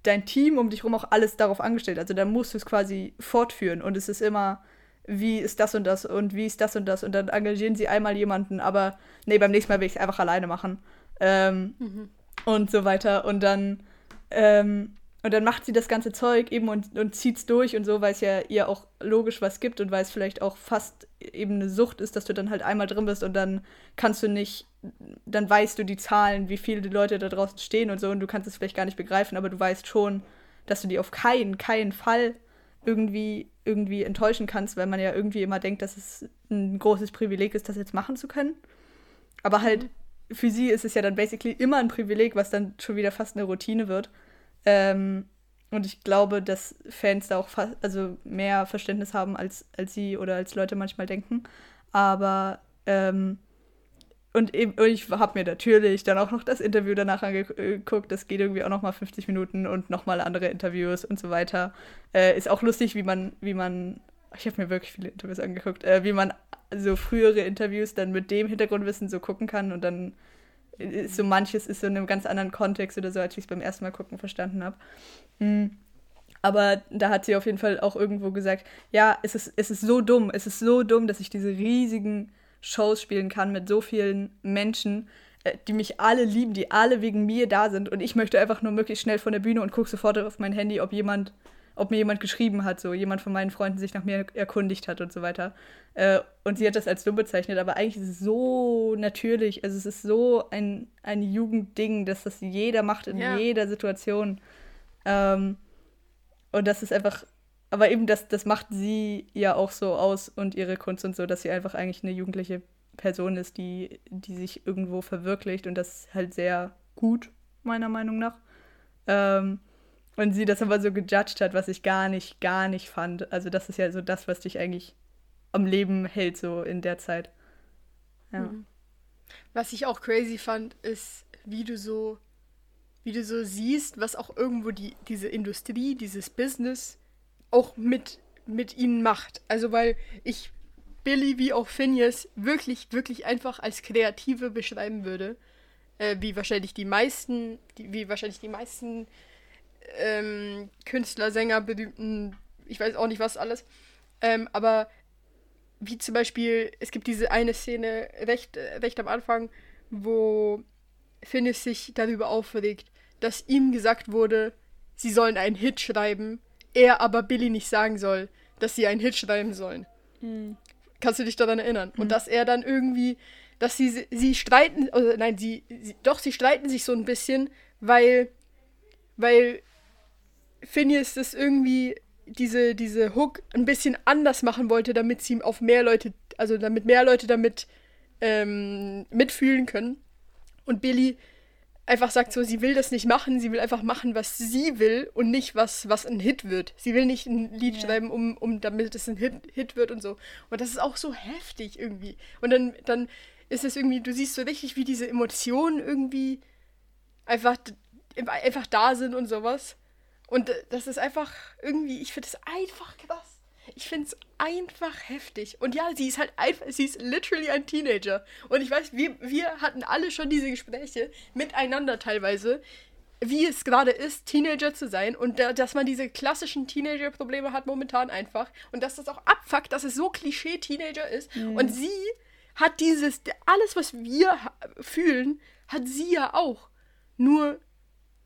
dein Team um dich rum auch alles darauf angestellt. Also dann musst du es quasi fortführen und es ist immer, wie ist das und das und wie ist das und das und dann engagieren sie einmal jemanden, aber nee, beim nächsten Mal will ich es einfach alleine machen. Ähm, mhm. Und so weiter. Und dann ähm, und dann macht sie das ganze Zeug eben und, und zieht es durch und so, weil es ja ihr auch logisch was gibt und weil es vielleicht auch fast eben eine Sucht ist, dass du dann halt einmal drin bist und dann kannst du nicht, dann weißt du die Zahlen, wie viele die Leute da draußen stehen und so und du kannst es vielleicht gar nicht begreifen, aber du weißt schon, dass du die auf keinen, keinen Fall irgendwie, irgendwie enttäuschen kannst, weil man ja irgendwie immer denkt, dass es ein großes Privileg ist, das jetzt machen zu können. Aber halt, mhm. Für sie ist es ja dann basically immer ein Privileg, was dann schon wieder fast eine Routine wird. Ähm, und ich glaube, dass Fans da auch also mehr Verständnis haben, als, als sie oder als Leute manchmal denken. Aber ähm, und, ich habe mir natürlich dann auch noch das Interview danach angeguckt. Das geht irgendwie auch noch mal 50 Minuten und noch mal andere Interviews und so weiter. Äh, ist auch lustig, wie man, wie man, ich habe mir wirklich viele Interviews angeguckt, äh, wie man so frühere Interviews dann mit dem Hintergrundwissen so gucken kann und dann ist so manches ist so in einem ganz anderen Kontext oder so, als ich es beim ersten Mal gucken verstanden habe. Mhm. Aber da hat sie auf jeden Fall auch irgendwo gesagt, ja, es ist, es ist so dumm, es ist so dumm, dass ich diese riesigen Shows spielen kann mit so vielen Menschen, äh, die mich alle lieben, die alle wegen mir da sind und ich möchte einfach nur möglichst schnell von der Bühne und gucke sofort auf mein Handy, ob jemand ob mir jemand geschrieben hat, so jemand von meinen Freunden sich nach mir erkundigt hat und so weiter. Äh, und sie hat das als dumm bezeichnet, aber eigentlich ist es so natürlich, also es ist so ein, ein Jugendding, dass das jeder macht in ja. jeder Situation. Ähm, und das ist einfach, aber eben das, das macht sie ja auch so aus und ihre Kunst und so, dass sie einfach eigentlich eine jugendliche Person ist, die, die sich irgendwo verwirklicht und das halt sehr gut, meiner Meinung nach. Ähm, und sie das aber so gejudged hat, was ich gar nicht, gar nicht fand. Also das ist ja so das, was dich eigentlich am Leben hält, so in der Zeit. Ja. Mhm. Was ich auch crazy fand, ist, wie du so, wie du so siehst, was auch irgendwo die, diese Industrie, dieses Business auch mit, mit ihnen macht. Also weil ich Billy wie auch Phineas wirklich, wirklich einfach als Kreative beschreiben würde. Äh, wie wahrscheinlich die meisten, die, wie wahrscheinlich die meisten ähm, Künstler, Sänger, berühmten, ich weiß auch nicht was alles. Ähm, aber wie zum Beispiel, es gibt diese eine Szene recht, recht am Anfang, wo Phineas sich darüber aufregt, dass ihm gesagt wurde, sie sollen einen Hit schreiben, er aber Billy nicht sagen soll, dass sie einen Hit schreiben sollen. Mhm. Kannst du dich daran erinnern? Mhm. Und dass er dann irgendwie, dass sie, sie streiten, oder nein, sie, sie, doch, sie streiten sich so ein bisschen, weil, weil Phineas das irgendwie, diese, diese Hook ein bisschen anders machen wollte, damit sie auf mehr Leute, also damit mehr Leute damit ähm, mitfühlen können. Und Billy einfach sagt so, sie will das nicht machen, sie will einfach machen, was sie will und nicht was, was ein Hit wird. Sie will nicht ein Lied ja. schreiben, um, um damit es ein Hit, Hit wird und so. Und das ist auch so heftig irgendwie. Und dann, dann ist es irgendwie, du siehst so richtig, wie diese Emotionen irgendwie einfach, einfach da sind und sowas. Und das ist einfach irgendwie, ich finde es einfach krass. Ich finde es einfach heftig. Und ja, sie ist halt einfach, sie ist literally ein Teenager. Und ich weiß, wir, wir hatten alle schon diese Gespräche miteinander teilweise, wie es gerade ist, Teenager zu sein und da, dass man diese klassischen Teenager-Probleme hat momentan einfach. Und dass das auch abfuckt, dass es so Klischee-Teenager ist. Mhm. Und sie hat dieses, alles, was wir fühlen, hat sie ja auch. Nur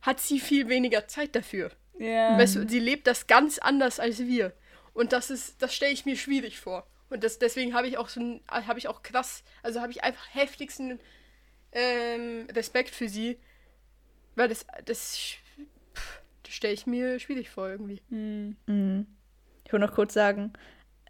hat sie viel weniger Zeit dafür. Ja. Weißt du, sie lebt das ganz anders als wir. Und das ist, das stelle ich mir schwierig vor. Und das, deswegen habe ich auch so habe ich auch krass, also habe ich einfach heftigsten ähm, Respekt für sie. Weil das, das, das stelle ich mir schwierig vor irgendwie. Mhm. Ich wollte noch kurz sagen,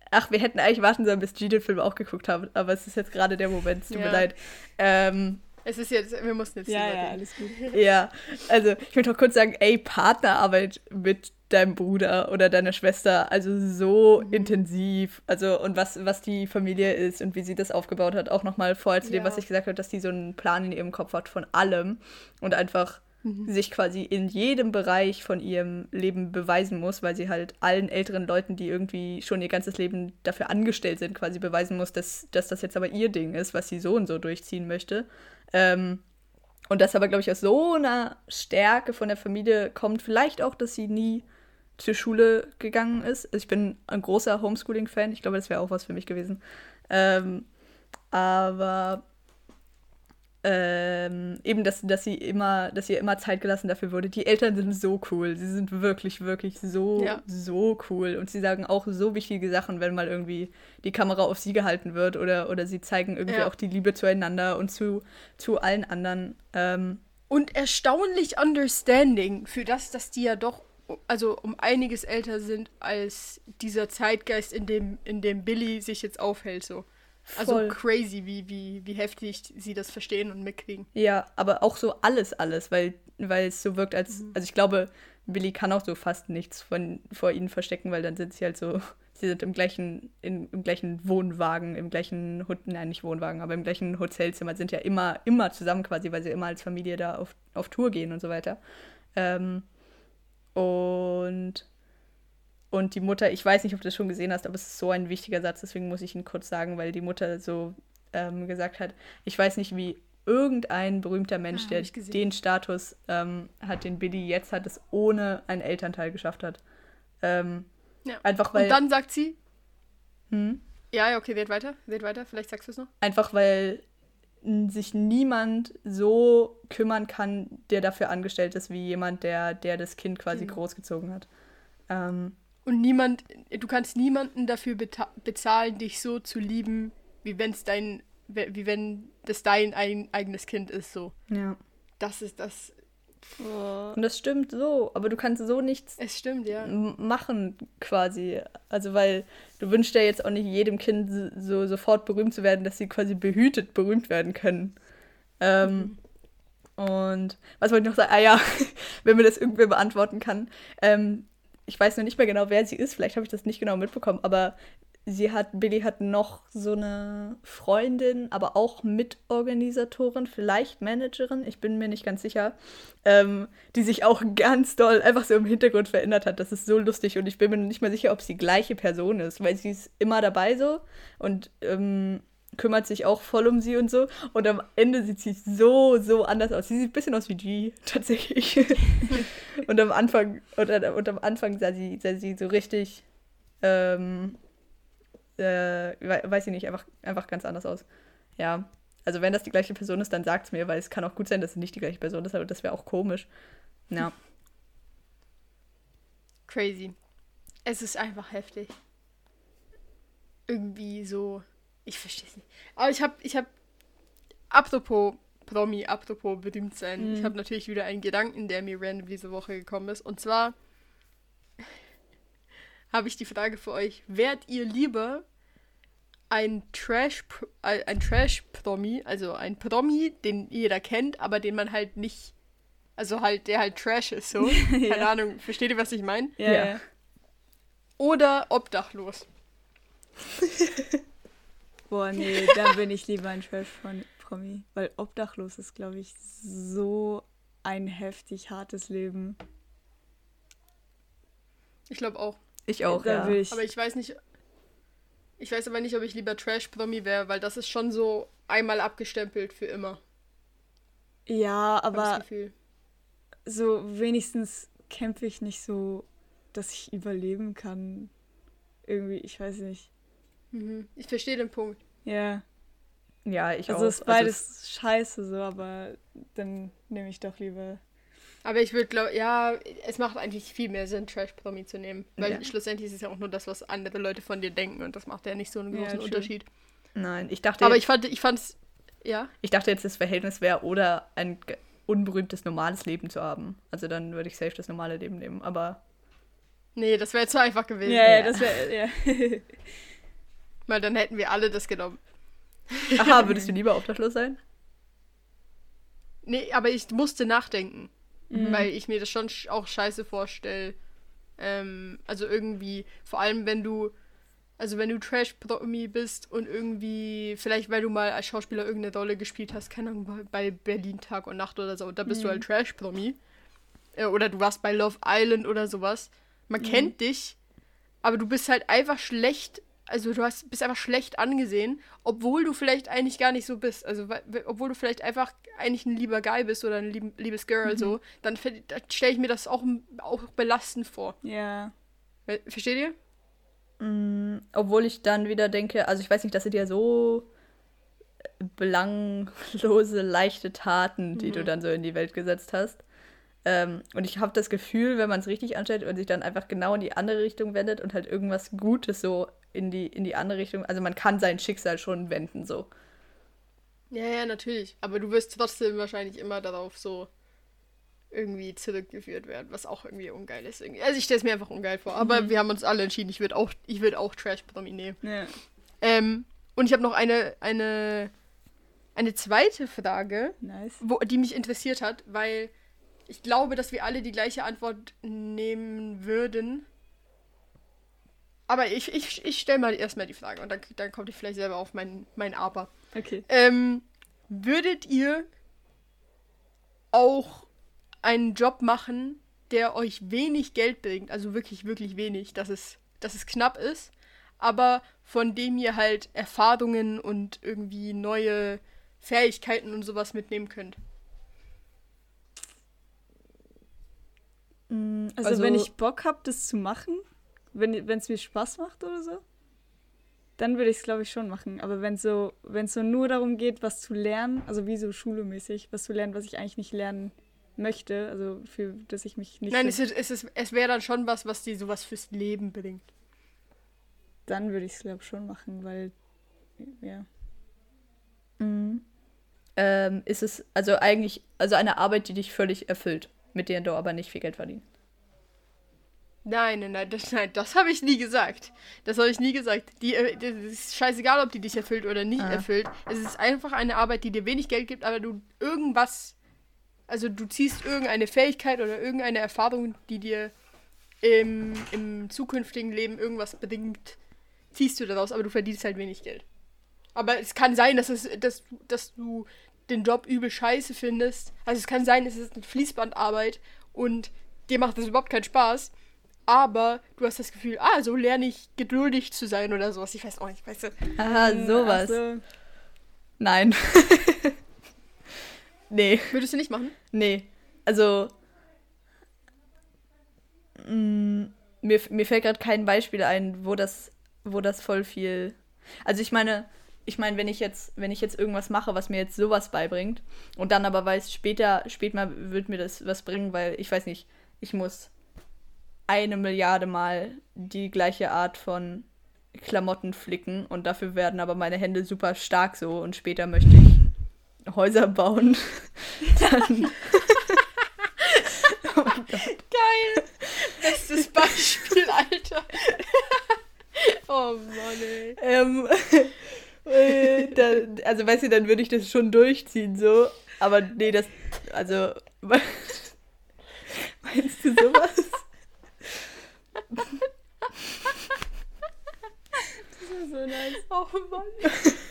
ach, wir hätten eigentlich warten sollen, bis G den Film auch geguckt haben, aber es ist jetzt gerade der Moment, tut ja. mir leid. Ähm, es ist jetzt, wir mussten jetzt Ja, ja, alles gut. Ja, also ich möchte noch kurz sagen, ey, Partnerarbeit mit deinem Bruder oder deiner Schwester, also so mhm. intensiv, also und was, was die Familie ist und wie sie das aufgebaut hat, auch nochmal vorher zu ja. dem, was ich gesagt habe, dass die so einen Plan in ihrem Kopf hat von allem und einfach mhm. sich quasi in jedem Bereich von ihrem Leben beweisen muss, weil sie halt allen älteren Leuten, die irgendwie schon ihr ganzes Leben dafür angestellt sind, quasi beweisen muss, dass, dass das jetzt aber ihr Ding ist, was sie so und so durchziehen möchte. Ähm, und das aber, glaube ich, aus so einer Stärke von der Familie kommt. Vielleicht auch, dass sie nie zur Schule gegangen ist. Ich bin ein großer Homeschooling-Fan. Ich glaube, das wäre auch was für mich gewesen. Ähm, aber ähm, eben, dass, dass sie immer, dass ihr immer Zeit gelassen dafür wurde. Die Eltern sind so cool. Sie sind wirklich, wirklich so, ja. so cool. Und sie sagen auch so wichtige Sachen, wenn mal irgendwie die Kamera auf sie gehalten wird oder, oder sie zeigen irgendwie ja. auch die Liebe zueinander und zu, zu allen anderen. Ähm, und erstaunlich understanding für das, dass die ja doch also um einiges älter sind als dieser Zeitgeist, in dem, in dem Billy sich jetzt aufhält. So. Also Voll. crazy, wie, wie, wie heftig sie das verstehen und mitkriegen. Ja, aber auch so alles, alles, weil, weil es so wirkt, als. Mhm. Also ich glaube, Billy kann auch so fast nichts von, vor ihnen verstecken, weil dann sind sie halt so. Sie sind im gleichen, in, im gleichen Wohnwagen, im gleichen, nein, nicht Wohnwagen, aber im gleichen Hotelzimmer, sind ja immer, immer zusammen quasi, weil sie immer als Familie da auf, auf Tour gehen und so weiter. Ähm, und und die Mutter, ich weiß nicht, ob du das schon gesehen hast, aber es ist so ein wichtiger Satz, deswegen muss ich ihn kurz sagen, weil die Mutter so ähm, gesagt hat, ich weiß nicht, wie irgendein berühmter Mensch, ah, der den Status ähm, hat, den Billy jetzt hat, es ohne einen Elternteil geschafft hat. Ähm, ja. Einfach weil. Und dann sagt sie. Hm? Ja, okay, red weiter, red weiter, vielleicht sagst du es noch. Einfach weil sich niemand so kümmern kann, der dafür angestellt ist, wie jemand, der, der das Kind quasi mhm. großgezogen hat. Ähm, und niemand, du kannst niemanden dafür bezahlen, dich so zu lieben, wie wenn es dein, wie wenn das dein ein eigenes Kind ist, so. Ja. Das ist das. Oh. Und das stimmt so, aber du kannst so nichts es stimmt, ja. machen, quasi. Also, weil du wünschst ja jetzt auch nicht jedem Kind so sofort berühmt zu werden, dass sie quasi behütet berühmt werden können. Ähm, mhm. Und was wollte ich noch sagen? Ah ja, wenn mir das irgendwer beantworten kann. Ähm, ich weiß noch nicht mehr genau, wer sie ist, vielleicht habe ich das nicht genau mitbekommen, aber sie hat, Billy hat noch so eine Freundin, aber auch Mitorganisatorin, vielleicht Managerin, ich bin mir nicht ganz sicher, ähm, die sich auch ganz doll einfach so im Hintergrund verändert hat. Das ist so lustig und ich bin mir nicht mehr sicher, ob es die gleiche Person ist, weil sie ist immer dabei so und ähm, kümmert sich auch voll um sie und so. Und am Ende sieht sie so, so anders aus. Sie sieht ein bisschen aus wie G, tatsächlich. und am Anfang, und, und am Anfang sah sie, sah sie so richtig, ähm, äh, weiß ich nicht, einfach, einfach ganz anders aus. Ja. Also wenn das die gleiche Person ist, dann sagt es mir, weil es kann auch gut sein, dass es nicht die gleiche Person ist, aber das wäre auch komisch. Ja. Crazy. Es ist einfach heftig. Irgendwie so ich verstehe es nicht. Aber ich habe, ich habe, apropos Promi, apropos berühmt sein, mhm. ich habe natürlich wieder einen Gedanken, der mir random diese Woche gekommen ist. Und zwar habe ich die Frage für euch: Wärt ihr lieber ein Trash, äh, ein Trash-Promi, also ein Promi, den jeder kennt, aber den man halt nicht, also halt, der halt Trash ist, so. ja. Keine Ahnung, versteht ihr, was ich meine? Ja. ja. Oder obdachlos. Boah, nee, dann bin ich lieber ein Trash-Promi. Weil obdachlos ist, glaube ich, so ein heftig hartes Leben. Ich glaube auch. Ich auch, ja. Ich. Aber ich weiß nicht. Ich weiß aber nicht, ob ich lieber Trash-Promi wäre, weil das ist schon so einmal abgestempelt für immer. Ja, aber so wenigstens kämpfe ich nicht so, dass ich überleben kann. Irgendwie, ich weiß nicht. Mhm. Ich verstehe den Punkt. Ja. Ja, ich also auch. Also ist beides also scheiße so, aber dann nehme ich doch lieber. Aber ich würde glaube, ja, es macht eigentlich viel mehr Sinn, Trash-Promi zu nehmen. Weil ja. schlussendlich ist es ja auch nur das, was andere Leute von dir denken und das macht ja nicht so einen großen ja, Unterschied. Nein, ich dachte. Aber ich fand, ich fand's, ja. Ich dachte jetzt, das Verhältnis wäre oder ein unberühmtes normales Leben zu haben. Also dann würde ich safe das normale Leben nehmen, aber. Nee, das wäre zu einfach gewesen. Ja, ja, das wäre, ja. Weil dann hätten wir alle das genommen. Aha, würdest du lieber obdachlos sein? Nee, aber ich musste nachdenken. Mhm. Weil ich mir das schon auch scheiße vorstelle. Ähm, also irgendwie, vor allem wenn du, also wenn du Trash-Promi bist und irgendwie, vielleicht weil du mal als Schauspieler irgendeine Rolle gespielt hast, keine Ahnung, bei Berlin Tag und Nacht oder so, und da bist mhm. du halt Trash-Promi. Äh, oder du warst bei Love Island oder sowas. Man mhm. kennt dich, aber du bist halt einfach schlecht also du hast, bist einfach schlecht angesehen, obwohl du vielleicht eigentlich gar nicht so bist. Also obwohl du vielleicht einfach eigentlich ein lieber Guy bist oder ein lieb, liebes Girl mhm. so, dann, dann stelle ich mir das auch, auch belastend vor. Ja. Versteht ihr? Mm, obwohl ich dann wieder denke, also ich weiß nicht, das sind ja so belanglose, leichte Taten, die mhm. du dann so in die Welt gesetzt hast. Ähm, und ich habe das Gefühl, wenn man es richtig anstellt und sich dann einfach genau in die andere Richtung wendet und halt irgendwas Gutes so in die, in die andere Richtung. Also man kann sein Schicksal schon wenden, so. Ja, ja, natürlich. Aber du wirst trotzdem wahrscheinlich immer darauf so irgendwie zurückgeführt werden, was auch irgendwie ungeil ist. Irgendwie. Also ich stelle es mir einfach ungeil vor. Aber mhm. wir haben uns alle entschieden, ich würde auch, ich würd auch Trash-Promi nehmen. Ja. Ähm, und ich habe noch eine, eine, eine zweite Frage, nice. wo, die mich interessiert hat, weil ich glaube, dass wir alle die gleiche Antwort nehmen würden. Aber ich, ich, ich stelle mal erstmal die Frage und dann, dann kommt ich vielleicht selber auf mein, mein Aber. Okay. Ähm, würdet ihr auch einen Job machen, der euch wenig Geld bringt, also wirklich, wirklich wenig, dass es, dass es knapp ist, aber von dem ihr halt Erfahrungen und irgendwie neue Fähigkeiten und sowas mitnehmen könnt? Mm, also, also wenn ich Bock habe, das zu machen, wenn es mir Spaß macht oder so, dann würde ich es, glaube ich, schon machen. Aber wenn so, es so nur darum geht, was zu lernen, also wie so schulemäßig, was zu lernen, was ich eigentlich nicht lernen möchte, also für das ich mich nicht. Nein, es, ist, es, ist, es wäre dann schon was, was dir sowas fürs Leben bringt. Dann würde ich es, glaube ich, schon machen, weil, ja. Mhm. Ähm, ist es also eigentlich, also eine Arbeit, die dich völlig erfüllt, mit der du aber nicht viel Geld verdienst? Nein, nein, nein, das, nein, das habe ich nie gesagt. Das habe ich nie gesagt. Die, äh, das ist scheißegal, ob die dich erfüllt oder nicht ah. erfüllt. Es ist einfach eine Arbeit, die dir wenig Geld gibt, aber du irgendwas, also du ziehst irgendeine Fähigkeit oder irgendeine Erfahrung, die dir im, im zukünftigen Leben irgendwas bringt, ziehst du daraus, aber du verdienst halt wenig Geld. Aber es kann sein, dass, es, dass, dass du den Job übel scheiße findest. Also es kann sein, es ist eine Fließbandarbeit und dir macht das überhaupt keinen Spaß. Aber du hast das Gefühl, ah, so lerne ich geduldig zu sein oder sowas. Ich weiß auch nicht, weißt du. Ah, sowas. Ach so. Nein. nee. Würdest du nicht machen? Nee. Also. mm, mir, mir fällt gerade kein Beispiel ein, wo das, wo das voll viel. Also ich meine, ich meine, wenn ich jetzt, wenn ich jetzt irgendwas mache, was mir jetzt sowas beibringt und dann aber weiß, später, später mal wird mir das was bringen, weil ich weiß nicht, ich muss eine Milliarde Mal die gleiche Art von Klamotten flicken und dafür werden aber meine Hände super stark so und später möchte ich Häuser bauen. dann, Geil! Bestes Beispiel, Alter. oh Mann, ey. ähm, äh, dann, also weißt du, dann würde ich das schon durchziehen so, aber nee, das, also meinst du sowas? So nice. Oh Mann.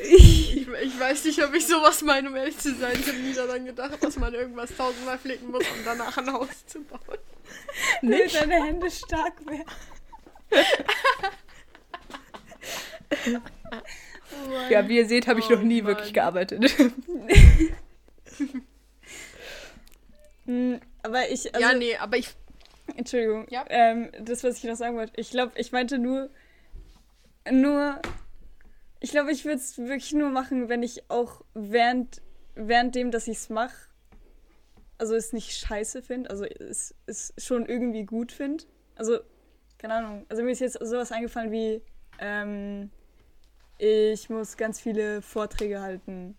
Ich, ich weiß nicht, ob ich sowas meine, um ehrlich zu sein. Ich habe nie daran gedacht, dass man irgendwas tausendmal flicken muss, um danach ein Haus zu bauen. Damit deine Hände stark werden. oh. Ja, wie ihr seht, habe ich Oh noch nie Mann. wirklich gearbeitet. Hm, Aber ich, also, ja, nee, aber ich. Entschuldigung. Ja. Ähm, das, was ich noch sagen wollte. Ich glaube, ich meinte nur, nur, ich glaube, ich würde es wirklich nur machen, wenn ich auch während, während dem, dass ich es mache, also es nicht scheiße finde, also es, es schon irgendwie gut finde. Also, keine Ahnung. Also mir ist jetzt sowas eingefallen wie, ähm, ich muss ganz viele Vorträge halten.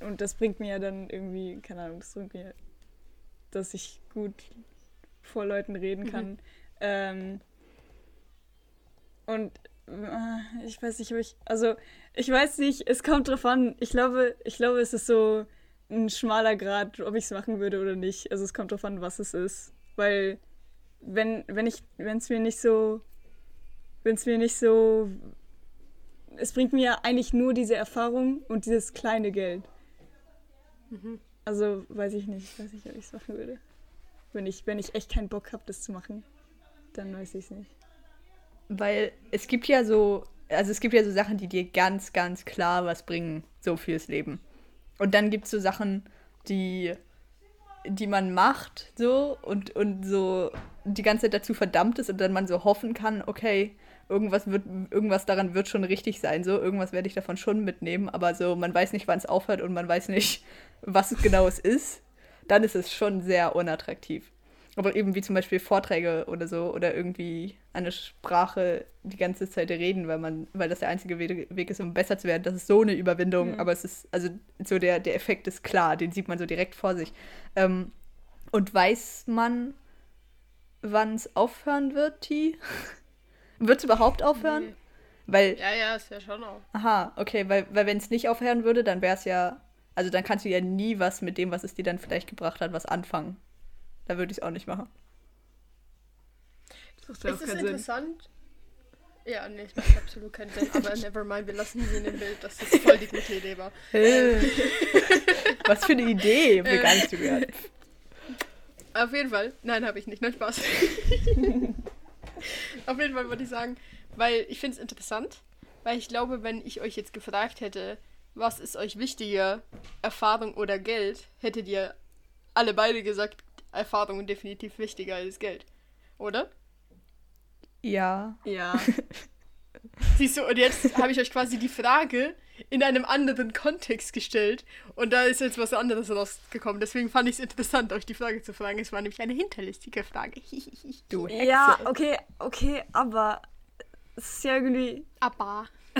Und das bringt mir ja dann irgendwie, keine Ahnung, das bringt mir, dass ich gut vor Leuten reden kann. Ähm, und äh, ich weiß nicht, ob ich, also ich weiß nicht, es kommt drauf an. Ich glaube, ich glaube, es ist so ein schmaler Grad, ob ich es machen würde oder nicht. Also es kommt drauf an, was es ist. Weil wenn, wenn ich, wenn es mir nicht so, wenn es mir nicht so, es bringt mir ja eigentlich nur diese Erfahrung und dieses kleine Geld. Also weiß ich nicht, weiß ich, ob ich es machen würde. Wenn ich, wenn ich echt keinen Bock habe, das zu machen, dann weiß ich es nicht. Weil es gibt ja so, also es gibt ja so Sachen, die dir ganz, ganz klar was bringen, so fürs Leben. Und dann gibt es so Sachen, die, die man macht, so und, und so die ganze Zeit dazu verdammt ist und dann man so hoffen kann, okay, irgendwas wird, irgendwas daran wird schon richtig sein, so, irgendwas werde ich davon schon mitnehmen, aber so, man weiß nicht, wann es aufhört und man weiß nicht, was genau es ist, dann ist es schon sehr unattraktiv. Aber eben wie zum Beispiel Vorträge oder so oder irgendwie eine Sprache die ganze Zeit reden, weil man, weil das der einzige We- Weg ist, um besser zu werden. Das ist so eine Überwindung, Mhm. aber es ist, also so der, der Effekt ist klar, den sieht man so direkt vor sich. Ähm, und weiß man, wann es aufhören wird, T? wird es überhaupt aufhören? Nee. Weil, Ja, ja, ist ja schon auch. aha, okay, weil, weil wenn es nicht aufhören würde, dann wäre es ja, also dann kannst du ja nie was mit dem, was es dir dann vielleicht gebracht hat, was anfangen. Da würde ich es auch nicht machen. Das Es ist interessant. Ja, nee, es macht absolut keinen Sinn, aber never mind, wir lassen sie in dem Bild, dass das voll die gute Idee war. Was für eine Idee, hab mir gar nicht. Auf jeden Fall. Nein, habe ich nicht. Nein, Spaß. Auf jeden Fall wollte ich sagen, weil ich finde es interessant, weil ich glaube, wenn ich euch jetzt gefragt hätte, was ist euch wichtiger, Erfahrung oder Geld, hättet ihr alle beide gesagt, Erfahrung definitiv wichtiger als Geld. Oder? Ja. Ja. Siehst du, und jetzt habe ich euch quasi die Frage in einem anderen Kontext gestellt und da ist jetzt was anderes rausgekommen. Deswegen fand ich es interessant, euch die Frage zu fragen. Es war nämlich eine hinterlistige Frage. Du Hexe. ja, okay, okay, aber es ist ja irgendwie, Aber.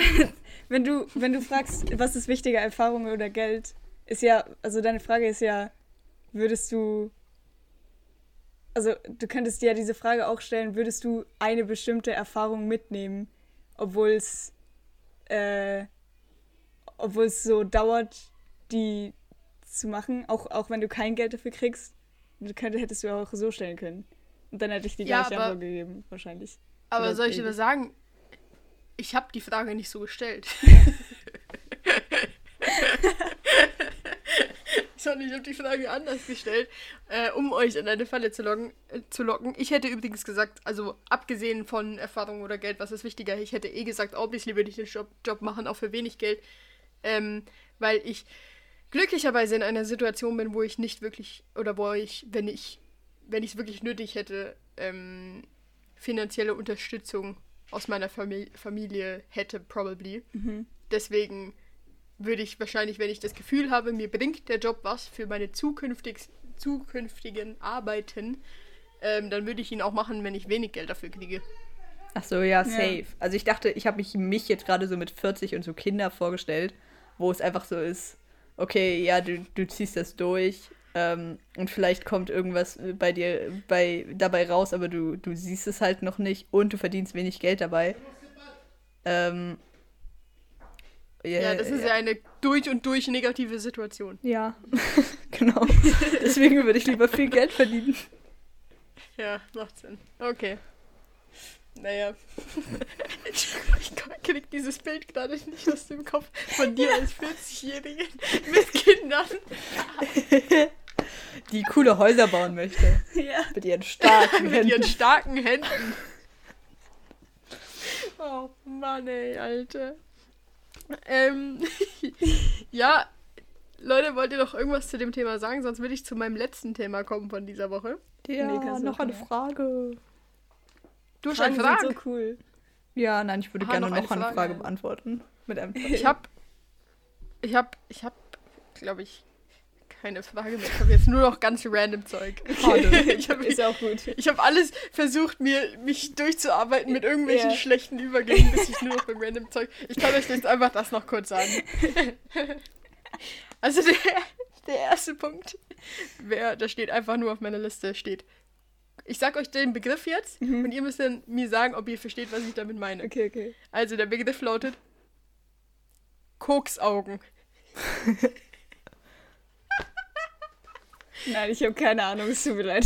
wenn du, wenn du fragst, was ist wichtiger, Erfahrung oder Geld, ist ja, also deine Frage ist ja, würdest du, also du könntest dir ja diese Frage auch stellen, würdest du eine bestimmte Erfahrung mitnehmen, obwohl es, äh, obwohl es so dauert, die zu machen, auch, auch wenn du kein Geld dafür kriegst, du könntest, hättest du auch so stellen können. Und dann hätte ich die Ja, gleiche Antwort gegeben, wahrscheinlich. Aber Oder soll ich dir was sagen? Ich habe die Frage nicht so gestellt. Sondern ich habe die Frage anders gestellt, äh, um euch in eine Falle zu locken, äh, zu locken. Ich hätte übrigens gesagt, also abgesehen von Erfahrung oder Geld, was ist wichtiger? Ich hätte eh gesagt, obviously würde ich den Job, Job machen, auch für wenig Geld. Ähm, weil ich glücklicherweise in einer Situation bin, wo ich nicht wirklich, oder wo ich, wenn ich, wenn es wirklich nötig hätte, ähm, finanzielle Unterstützung aus meiner Famili Familie hätte, probably. Deswegen würde ich wahrscheinlich, wenn ich das Gefühl habe, mir bringt der Job was für meine zukünftig, zukünftigen Arbeiten, ähm, dann würde ich ihn auch machen, wenn ich wenig Geld dafür kriege. Ach so, ja, safe. Also ich dachte, ich habe mich, mich jetzt gerade so mit 40 und so Kinder vorgestellt, wo es einfach so ist, okay, ja, du, du ziehst das durch ähm, und vielleicht kommt irgendwas bei dir bei, dabei raus, aber du, du siehst es halt noch nicht und du verdienst wenig Geld dabei. Ähm, Ja, das ist ja eine durch und durch negative Situation. Ja, genau. Deswegen würde ich lieber viel Geld verdienen. Ja, macht Sinn. Okay. Naja. Ich, krieg dieses Bild gerade nicht aus dem Kopf von dir als 40-Jährigen mit Kindern. Die coole Häuser bauen möchte. Ja. Mit ihren starken Mit ihren Händen. starken Händen. Oh Mann, ey, Alter. Ähm, ja, Leute, wollt ihr noch irgendwas zu dem Thema sagen? Sonst würde ich zu meinem letzten Thema kommen von dieser Woche. Ja, Nee, noch eine. Frage. Du hast eine Frage. so cool. Ja, nein, ich würde Aha, gerne noch noch eine Frage. Frage beantworten. Mit einem Ich hab, ich hab, ich hab, glaube ich, keine Frage mehr. Ich habe jetzt nur noch ganz random Zeug. ich habe Ist auch gut. ich hab alles versucht, mir mich durchzuarbeiten mit irgendwelchen Ja. schlechten Übergängen, bis ich nur noch beim random Zeug. Ich kann euch jetzt einfach das noch kurz sagen. Also der, der erste Punkt, wer, da steht einfach nur auf meiner Liste, steht. Ich sag euch den Begriff jetzt und ihr müsst dann mir sagen, ob ihr versteht, was ich damit meine. Okay, okay. Also der Begriff lautet Koksaugen. Nein, ich habe keine Ahnung, es tut mir leid.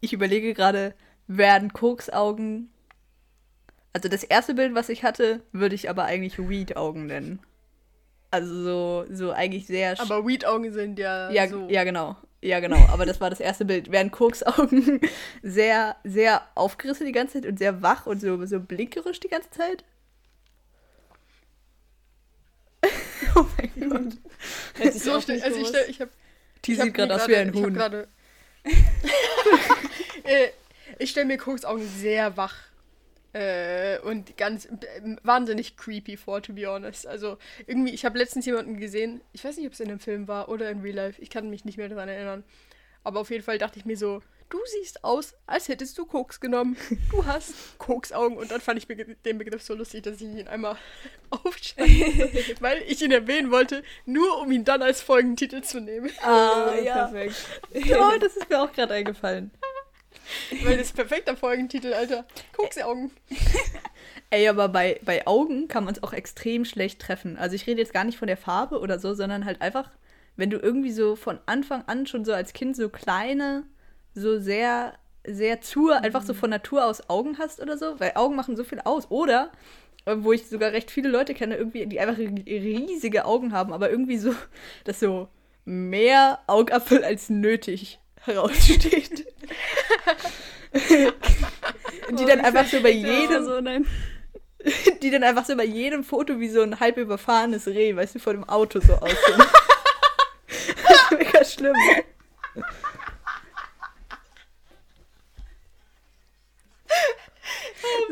Ich überlege gerade, werden Koksaugen. Also das erste Bild, was ich hatte, würde ich aber eigentlich Weed-Augen nennen. Also so, so eigentlich sehr. Aber Weed-Augen sind ja, ja, so. ja, genau. Ja, genau. Aber das war das erste Bild. Wären Koksaugen sehr, sehr aufgerissen die ganze Zeit und sehr wach und so, so blinkerisch die ganze Zeit? oh mein Gott. Ich So nicht also ich, stell, ich hab, Die ich sieht gerade mir aus wie ein ich Huhn. äh, ich stelle mir Koksaugen sehr wach äh, und ganz äh, wahnsinnig creepy vor, to be honest. Also irgendwie, ich habe letztens jemanden gesehen, ich weiß nicht, ob es in einem Film war oder in Real Life, ich kann mich nicht mehr daran erinnern. Aber auf jeden Fall dachte ich mir so, du siehst aus, als hättest du Koks genommen. Du hast Koksaugen. Und dann fand ich den Begriff so lustig, dass ich ihn einmal aufschreibe, weil ich ihn erwähnen wollte, nur um ihn dann als Folgentitel zu nehmen. Ah, ja. Perfekt. Oh, das ist mir auch gerade eingefallen. Weil das ist perfekter Folgentitel, Alter. Koksaugen. Ey, aber bei, bei Augen kann man es auch extrem schlecht treffen. Also ich rede jetzt gar nicht von der Farbe oder so, sondern halt einfach, wenn du irgendwie so von Anfang an schon so als Kind so kleine, so sehr, sehr zu, einfach so von Natur aus Augen hast oder so, weil Augen machen so viel aus. Oder, äh, wo ich sogar recht viele Leute kenne, irgendwie, die einfach ri- riesige Augen haben, aber irgendwie so, dass so mehr Augapfel als nötig heraussteht. die dann einfach so bei jedem so, die dann einfach so bei jedem Foto wie so ein halb überfahrenes Reh, weißt du, vor dem Auto so aussehen. das ist mega schlimm.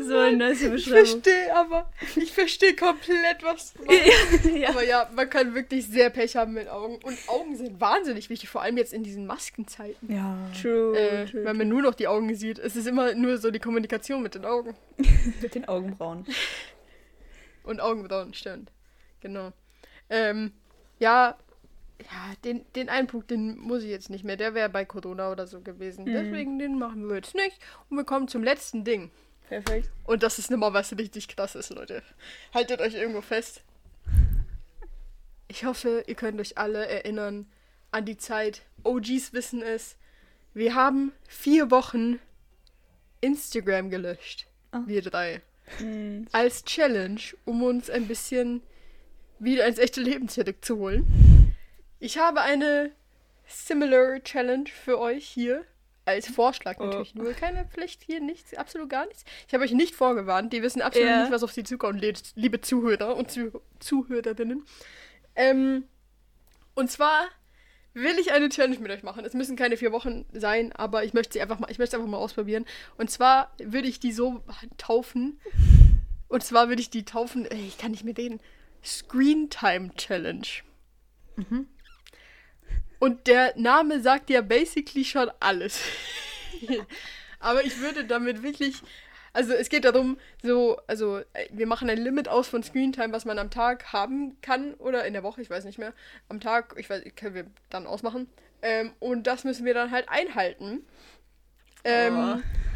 So eine nice Ich Beschreibung. verstehe aber, ich verstehe komplett, was du meinst. ja. Aber ja, man kann wirklich sehr Pech haben mit Augen. Und Augen sind wahnsinnig wichtig, vor allem jetzt in diesen Maskenzeiten. Ja. True, Äh, true, weil man nur noch die Augen sieht. Es ist immer nur so die Kommunikation mit den Augen. Mit den Augenbrauen. Und Augenbrauen, stimmt. Genau. Ähm, ja, ja, den, den einen Punkt, den muss ich jetzt nicht mehr. Der wäre bei Corona oder so gewesen. Deswegen den machen wir jetzt nicht. Und wir kommen zum letzten Ding. Perfekt. Und das ist nochmal was richtig krasses, Leute. Haltet euch irgendwo fest. Ich hoffe, ihr könnt euch alle erinnern an die Zeit. OGs wissen es. Wir haben vier Wochen Instagram gelöscht. Ah. Wir drei. Mhm. als Challenge, um uns ein bisschen wieder ins echte Leben zurückzuholen. Ich habe eine similar Challenge für euch hier. Als Vorschlag Oh. natürlich nur. Keine Pflicht hier, nichts, absolut gar nichts. Ich habe euch nicht vorgewarnt. Die wissen absolut Ja. nicht, was auf sie zukommt, liebe Zuhörer und Zuh Zuhörerinnen. Ähm, und zwar will ich eine Challenge mit euch machen. Es müssen keine vier Wochen sein, aber ich möchte sie einfach mal, ich möchte einfach mal ausprobieren. Und zwar würde ich die so taufen. Und zwar würde ich die taufen, ey, ich kann nicht mehr reden. Screen Time Challenge. Und der Name sagt ja basically schon alles. Aber ich würde damit wirklich. Also es geht darum, so, also äh, wir machen ein Limit aus von Screentime, was man am Tag haben kann oder in der Woche, ich weiß nicht mehr. Am Tag, ich weiß, können wir dann ausmachen. Ähm, und das müssen wir dann halt einhalten. Ähm, Oh.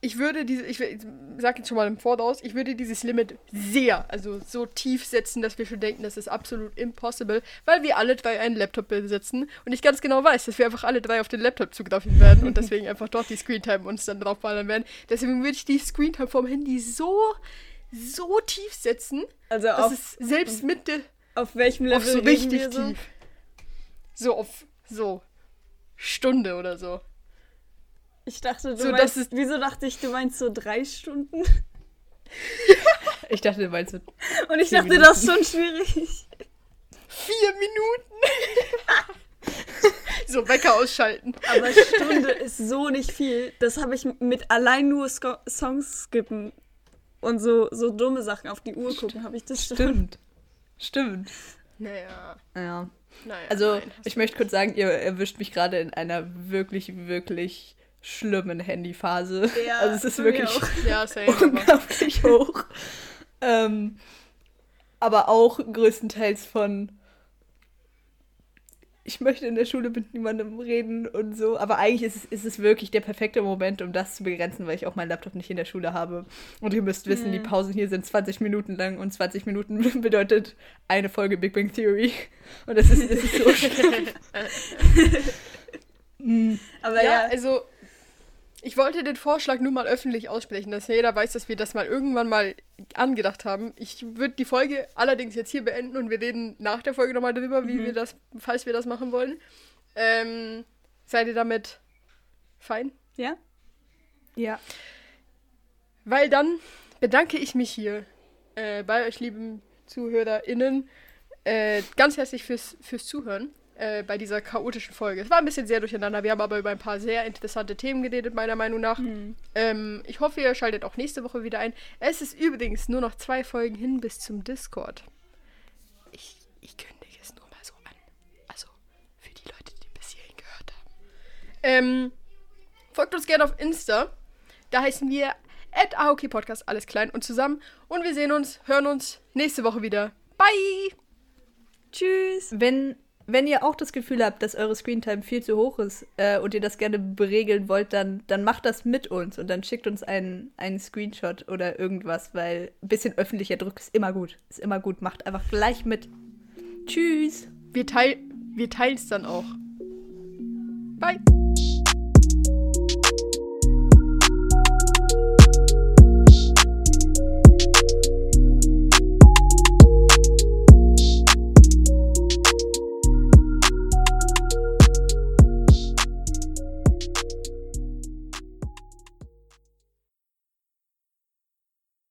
Ich würde diese, ich, ich sag jetzt schon mal im Voraus, ich würde dieses Limit sehr, also so tief setzen, dass wir schon denken, das ist absolut impossible, weil wir alle drei einen Laptop besitzen und ich ganz genau weiß, dass wir einfach alle drei auf den Laptop zugreifen werden und deswegen einfach dort die Screentime uns dann draufballern werden. Deswegen würde ich die Screentime vom Handy so, so tief setzen, Also dass auf, es selbst mit der, auf welchem Level auf so richtig so? tief. So auf, so, Stunde oder so. Ich dachte, du So, meinst, das ist- wieso dachte ich, du meinst so drei Stunden? Ich dachte, du meinst so. Und ich dachte, das ist schon schwierig. Vier Minuten. so, Wecker ausschalten. Aber Stunde ist so nicht viel. Das habe ich mit allein nur Sko Songs skippen und so, so dumme Sachen auf die Uhr gucken, habe ich das schon. Stimmt. Stimmt. Naja, Ja. naja. Also, nein, ich möchte kurz sagen, ihr erwischt mich gerade in einer wirklich, wirklich schlimmen Handyphase. Ja, also, es ist wirklich. Ja, unglaublich hoch. ähm, aber auch größtenteils von. Ich möchte in der Schule mit niemandem reden und so. Aber eigentlich ist es, ist es wirklich der perfekte Moment, um das zu begrenzen, weil ich auch meinen Laptop nicht in der Schule habe. Und ihr müsst wissen, die Pausen hier sind 20 Minuten lang und 20 Minuten bedeutet eine Folge Big Bang Theory. Und das ist, das ist so schlimm. Mm. Aber ja, ja, also ich wollte den Vorschlag nur mal öffentlich aussprechen, dass jeder weiß, dass wir das mal irgendwann mal angedacht haben. Ich würde die Folge allerdings jetzt hier beenden und wir reden nach der Folge nochmal drüber, wie wir das, falls wir das machen wollen. Ähm, seid ihr damit fein? ja. Ja. Weil dann bedanke ich mich hier äh, bei euch lieben ZuhörerInnen äh, ganz herzlich fürs, fürs Zuhören äh, bei dieser chaotischen Folge. Es war ein bisschen sehr durcheinander, wir haben aber über ein paar sehr interessante Themen geredet, meiner Meinung nach. Ähm, ich hoffe, ihr schaltet auch nächste Woche wieder ein. Es ist übrigens nur noch zwei Folgen hin bis zum Discord. Ich, ich kündige es nur mal so an. Also für die Leute, die bis hierhin gehört haben. Ähm, folgt uns gerne auf Insta. Da heißen wir at AOK Podcast, alles klein und zusammen. Und wir sehen uns, hören uns nächste Woche wieder. Bye! Tschüss. Wenn, wenn ihr auch das Gefühl habt, dass eure Screentime viel zu hoch ist äh, und ihr das gerne beregeln wollt, dann, dann macht das mit uns und dann schickt uns einen, einen Screenshot oder irgendwas, weil ein bisschen öffentlicher Druck ist immer gut. Ist immer gut. Macht einfach gleich mit. Tschüss. Wir, teil wir teilen es dann auch. Bye!